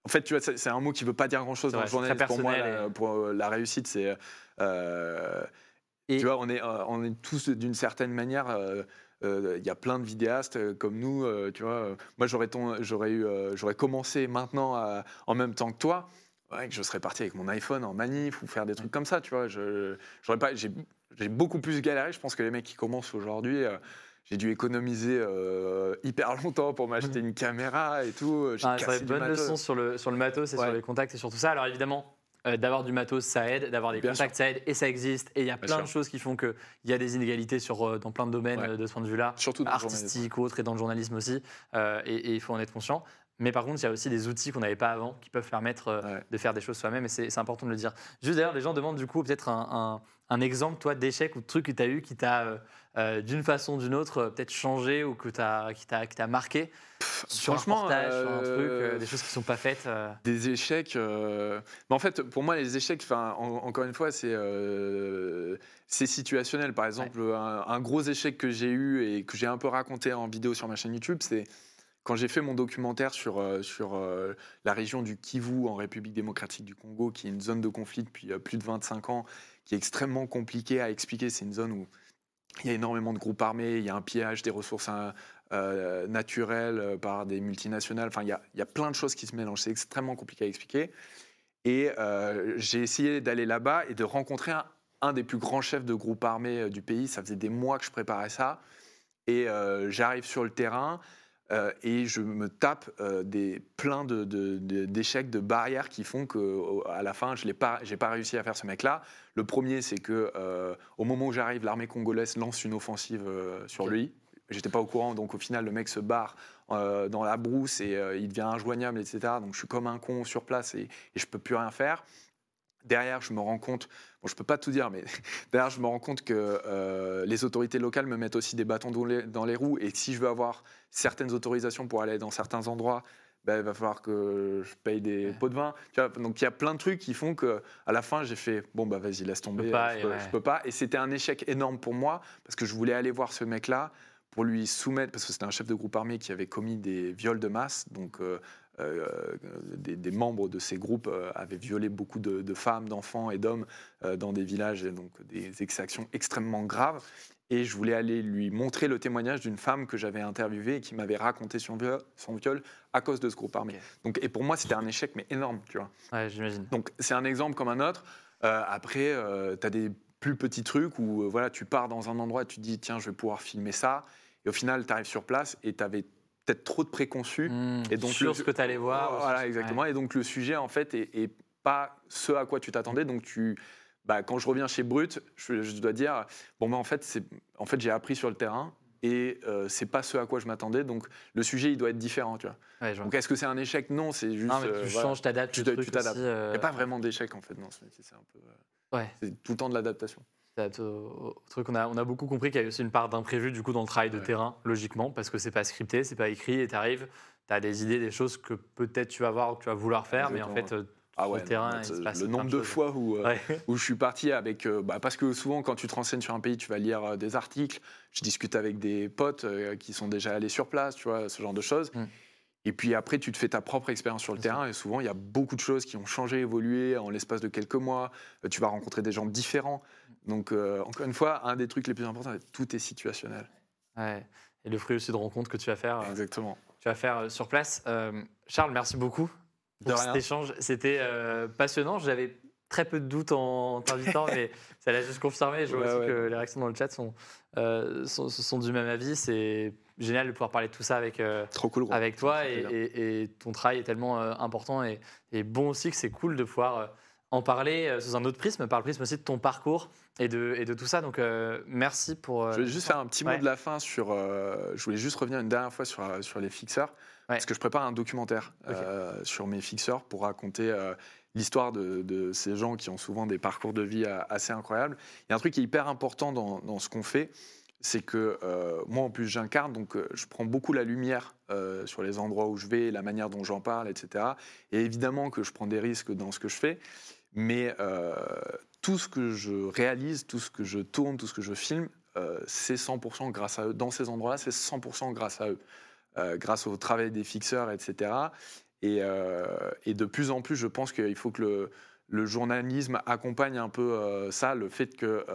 en fait, tu vois, c'est un mot qui veut pas dire grand-chose dans le journalisme. Pour moi, la, pour la réussite, c'est Et- tu vois, on est, on est tous d'une certaine manière. Euh, Il y a plein de vidéastes euh, comme nous, euh, tu vois. moi, j'aurais ton- j'aurais eu, j'aurais commencé maintenant à- en même temps que toi. Ouais, que je serais parti avec mon iPhone en manif ou faire des trucs comme ça, tu vois. Je, j'aurais pas, j'ai, j'ai beaucoup plus galéré. Je pense que les mecs qui commencent aujourd'hui, euh, j'ai dû économiser euh, hyper longtemps pour m'acheter <laughs> une caméra et tout. J'ai Ah, c'est bonne matos. leçon sur le, sur le matos et Ouais. sur les contacts et sur tout ça. Alors évidemment, euh, d'avoir du matos, ça aide, d'avoir des Bien contacts, ça aide, et ça existe. Et il y a Bien plein sûr. de choses qui font qu'il y a des inégalités sur, euh, dans plein de domaines Ouais. euh, de ce point de vue-là, artistique ou autre, et dans le journalisme aussi. Et il faut en être conscient. Mais par contre, il y a aussi des outils qu'on n'avait pas avant qui peuvent permettre euh, Ouais. de faire des choses soi-même. Et c'est important de le dire. Juste d'ailleurs, les gens demandent du coup peut-être un, un- un exemple, toi, d'échec ou de truc que tu as eu qui t'a, euh, euh, d'une façon ou d'une autre, peut-être changé ou que t'as- qui t'a qui t'a marqué? Un franchement, reportage, sur un truc, euh, des choses qui ne sont pas faites. Des échecs. Mais en fait, pour moi, les échecs, en- encore une fois, c'est c'est situationnel. Par exemple, un, un gros échec que j'ai eu et que j'ai un peu raconté en vidéo sur ma chaîne YouTube, c'est quand j'ai fait mon documentaire sur, euh, sur euh, la région du Kivu en République démocratique du Congo, qui est une zone de conflit depuis euh, plus de 25 ans, qui est extrêmement compliquée à expliquer, c'est une zone où il y a énormément de groupes armés, il y a un pillage des ressources naturelles par des multinationales, enfin il y, a, il y a plein de choses qui se mélangent, c'est extrêmement compliqué à expliquer. Et j'ai essayé d'aller là-bas et de rencontrer un, des plus grands chefs de groupes armés euh, du pays. Ça faisait des mois que je préparais ça. Et j'arrive sur le terrain euh, et je me tape euh, des, plein de- de- de- d'échecs, de, barrières qui font qu'à la fin, je n'ai pas, réussi à faire ce mec-là. Le premier, c'est que euh, au moment où j'arrive, l'armée congolaise lance une offensive sur Ok. lui. J'étais pas au courant, donc au final, le mec se barre dans la brousse et il devient injoignable, etc. Donc je suis comme un con sur place et, et je peux plus rien faire. Derrière, je me rends compte, bon, je peux pas tout dire, mais <laughs> derrière, je me rends compte que euh, les autorités locales me mettent aussi des bâtons dans les, dans les roues. Et si je veux avoir certaines autorisations pour aller dans certains endroits, ben, il va falloir que je paye des Ouais. pots de vin. Tu vois, donc il y a plein de trucs qui font que à la fin, j'ai fait bon bah vas-y, laisse tomber, pas, je peux, ouais. je peux pas. Et c'était un échec énorme pour moi parce que je voulais aller voir ce mec-là pour lui soumettre, parce que c'était un chef de groupe armé qui avait commis des viols de masse, donc euh, des, des membres de ces groupes euh, avaient violé beaucoup de, de femmes, d'enfants et d'hommes euh, dans des villages, et donc des exactions extrêmement graves. Et je voulais aller lui montrer le témoignage d'une femme que j'avais interviewée et qui m'avait raconté son viol, son viol à cause de ce groupe armé. Donc, et pour moi, c'était un échec, mais énorme, tu vois. Ouais, j'imagine. Donc c'est un exemple comme un autre. Euh, après, tu as des plus petits trucs où euh, voilà, tu pars dans un endroit et tu te dis tiens, je vais pouvoir filmer ça. Et au final, tu arrives sur place et tu avais peut-être trop de préconçus. Mmh, Et donc sur le- ce que tu allais voir. Voilà, exactement. Et donc le sujet, en fait, est, est pas ce à quoi tu t'attendais. Donc tu. Bah, quand je reviens chez Brut, je, je dois dire bon, bah, en fait, en fait j'ai appris sur le terrain et euh, c'est pas ce à quoi je m'attendais. Donc le sujet, il doit être différent. Tu vois. Ouais. Donc est-ce que c'est un échec? Non, c'est juste. non, mais euh, tu voilà. changes, t'adaptes Tu truc tu t'adaptes. euh, Il n'y a pas vraiment d'échec en fait métier. C'est un peu. euh, Ouais. C'est tout le temps de l'adaptation. Au- au truc. On a, on a beaucoup compris qu'il y avait aussi une part d'imprévu du coup dans le travail de Ouais. terrain, logiquement, parce que c'est pas scripté, c'est pas écrit, et t'arrives, t'as des idées, des choses que peut-être tu vas voir ou que tu vas vouloir faire, mais en fait, euh, Ah ouais, le terrain, non, le nombre de fois où, euh, je suis parti avec. euh, bah, parce que souvent, quand tu te renseignes sur un pays, tu vas lire euh, des articles. Je discute avec des potes euh, qui sont déjà allés sur place, tu vois, ce genre de choses. Mm. Et puis après, tu te fais ta propre expérience sur le terrain. Et souvent, il y a beaucoup de choses qui ont changé, évolué en l'espace de quelques mois. Euh, tu vas rencontrer des gens différents. Donc, euh, encore une fois, un des trucs les plus importants, c'est que tout est situationnel. Ouais. Et le fruit aussi de rencontres que tu vas faire, euh, Exactement. tu vas faire euh, sur place. Euh, Charles, merci beaucoup De pour rien. cet échange. C'était euh, passionnant. J'avais très peu de doutes en t'invitant, <laughs> mais ça l'a juste confirmé. Je vois Ouais, aussi ouais. que les réactions dans le chat sont, euh, sont, sont du même avis. C'est génial de pouvoir parler de tout ça avec, euh, Trop cool. gros. avec toi et, ton travail est tellement euh, important et, et bon aussi que c'est cool de pouvoir euh, en parler euh, sous un autre prisme, par le prisme aussi de ton parcours et de, et de tout ça. Donc euh, merci pour. euh, Je vais juste faire un petit mot Ouais. de la fin sur. euh, je voulais juste revenir une dernière fois sur, sur les fixeurs. Parce que je prépare un documentaire sur mes fixeurs pour raconter l'histoire de, de ces gens qui ont souvent des parcours de vie assez incroyables. Il y a un truc qui est hyper important dans, dans ce qu'on fait, c'est que moi en plus j'incarne, donc je prends beaucoup la lumière sur les endroits où je vais, la manière dont j'en parle, etc. Et évidemment que je prends des risques dans ce que je fais, mais euh, tout ce que je réalise, tout ce que je tourne, tout ce que je filme, euh, c'est 100% grâce à eux. Dans ces endroits-là, c'est 100% grâce à eux, Euh, grâce au travail des fixeurs, etc. Et, de plus en plus, je pense qu'il faut que le, journalisme accompagne un peu ça, le fait que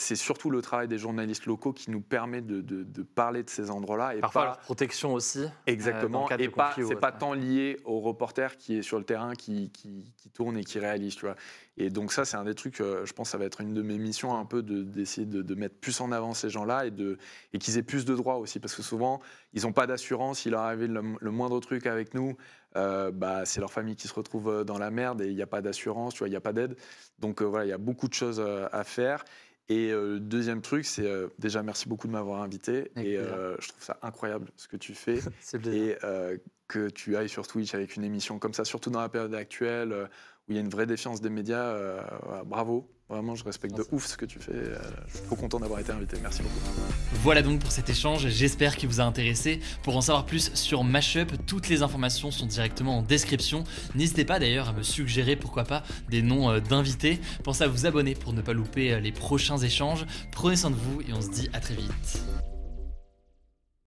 c'est surtout le travail des journalistes locaux qui nous permet de, de- de parler de ces endroits-là et Parfois pas leur protection aussi. euh, exactement cadre et pas c'est pas tant lié au reporter qui est sur le terrain qui, qui, qui tourne et qui réalise, tu vois. Et donc ça, c'est un des trucs, euh, je pense, que ça va être une de mes missions un peu de- d'essayer de, de mettre plus en avant ces gens-là et, qu'ils aient plus de droits aussi, parce que souvent, ils n'ont pas d'assurance, il leur arrive le, le moindre truc avec nous, euh, bah, c'est leur famille qui se retrouve euh, dans la merde et il n'y a pas d'assurance, tu vois, il n'y a pas d'aide. Donc euh, voilà, il y a beaucoup de choses euh, à faire. Et euh, le deuxième truc, c'est euh, déjà merci beaucoup de m'avoir invité. Avec et euh, je trouve ça incroyable ce que tu fais <laughs> et euh, que tu ailles sur Twitch avec une émission comme ça, surtout dans la période actuelle où il y a une vraie défiance des médias. bravo, vraiment, je respecte de ouf ce que tu fais. euh, je suis trop content d'avoir été invité. Merci beaucoup. Voilà donc pour cet échange, j'espère qu'il vous a intéressé. Pour en savoir plus sur Mashup, toutes les informations sont directement en description. N'hésitez pas d'ailleurs à me suggérer, pourquoi pas, des noms euh, d'invités. Pensez à vous abonner pour ne pas louper euh, les prochains échanges. Prenez soin de vous et on se dit à très vite.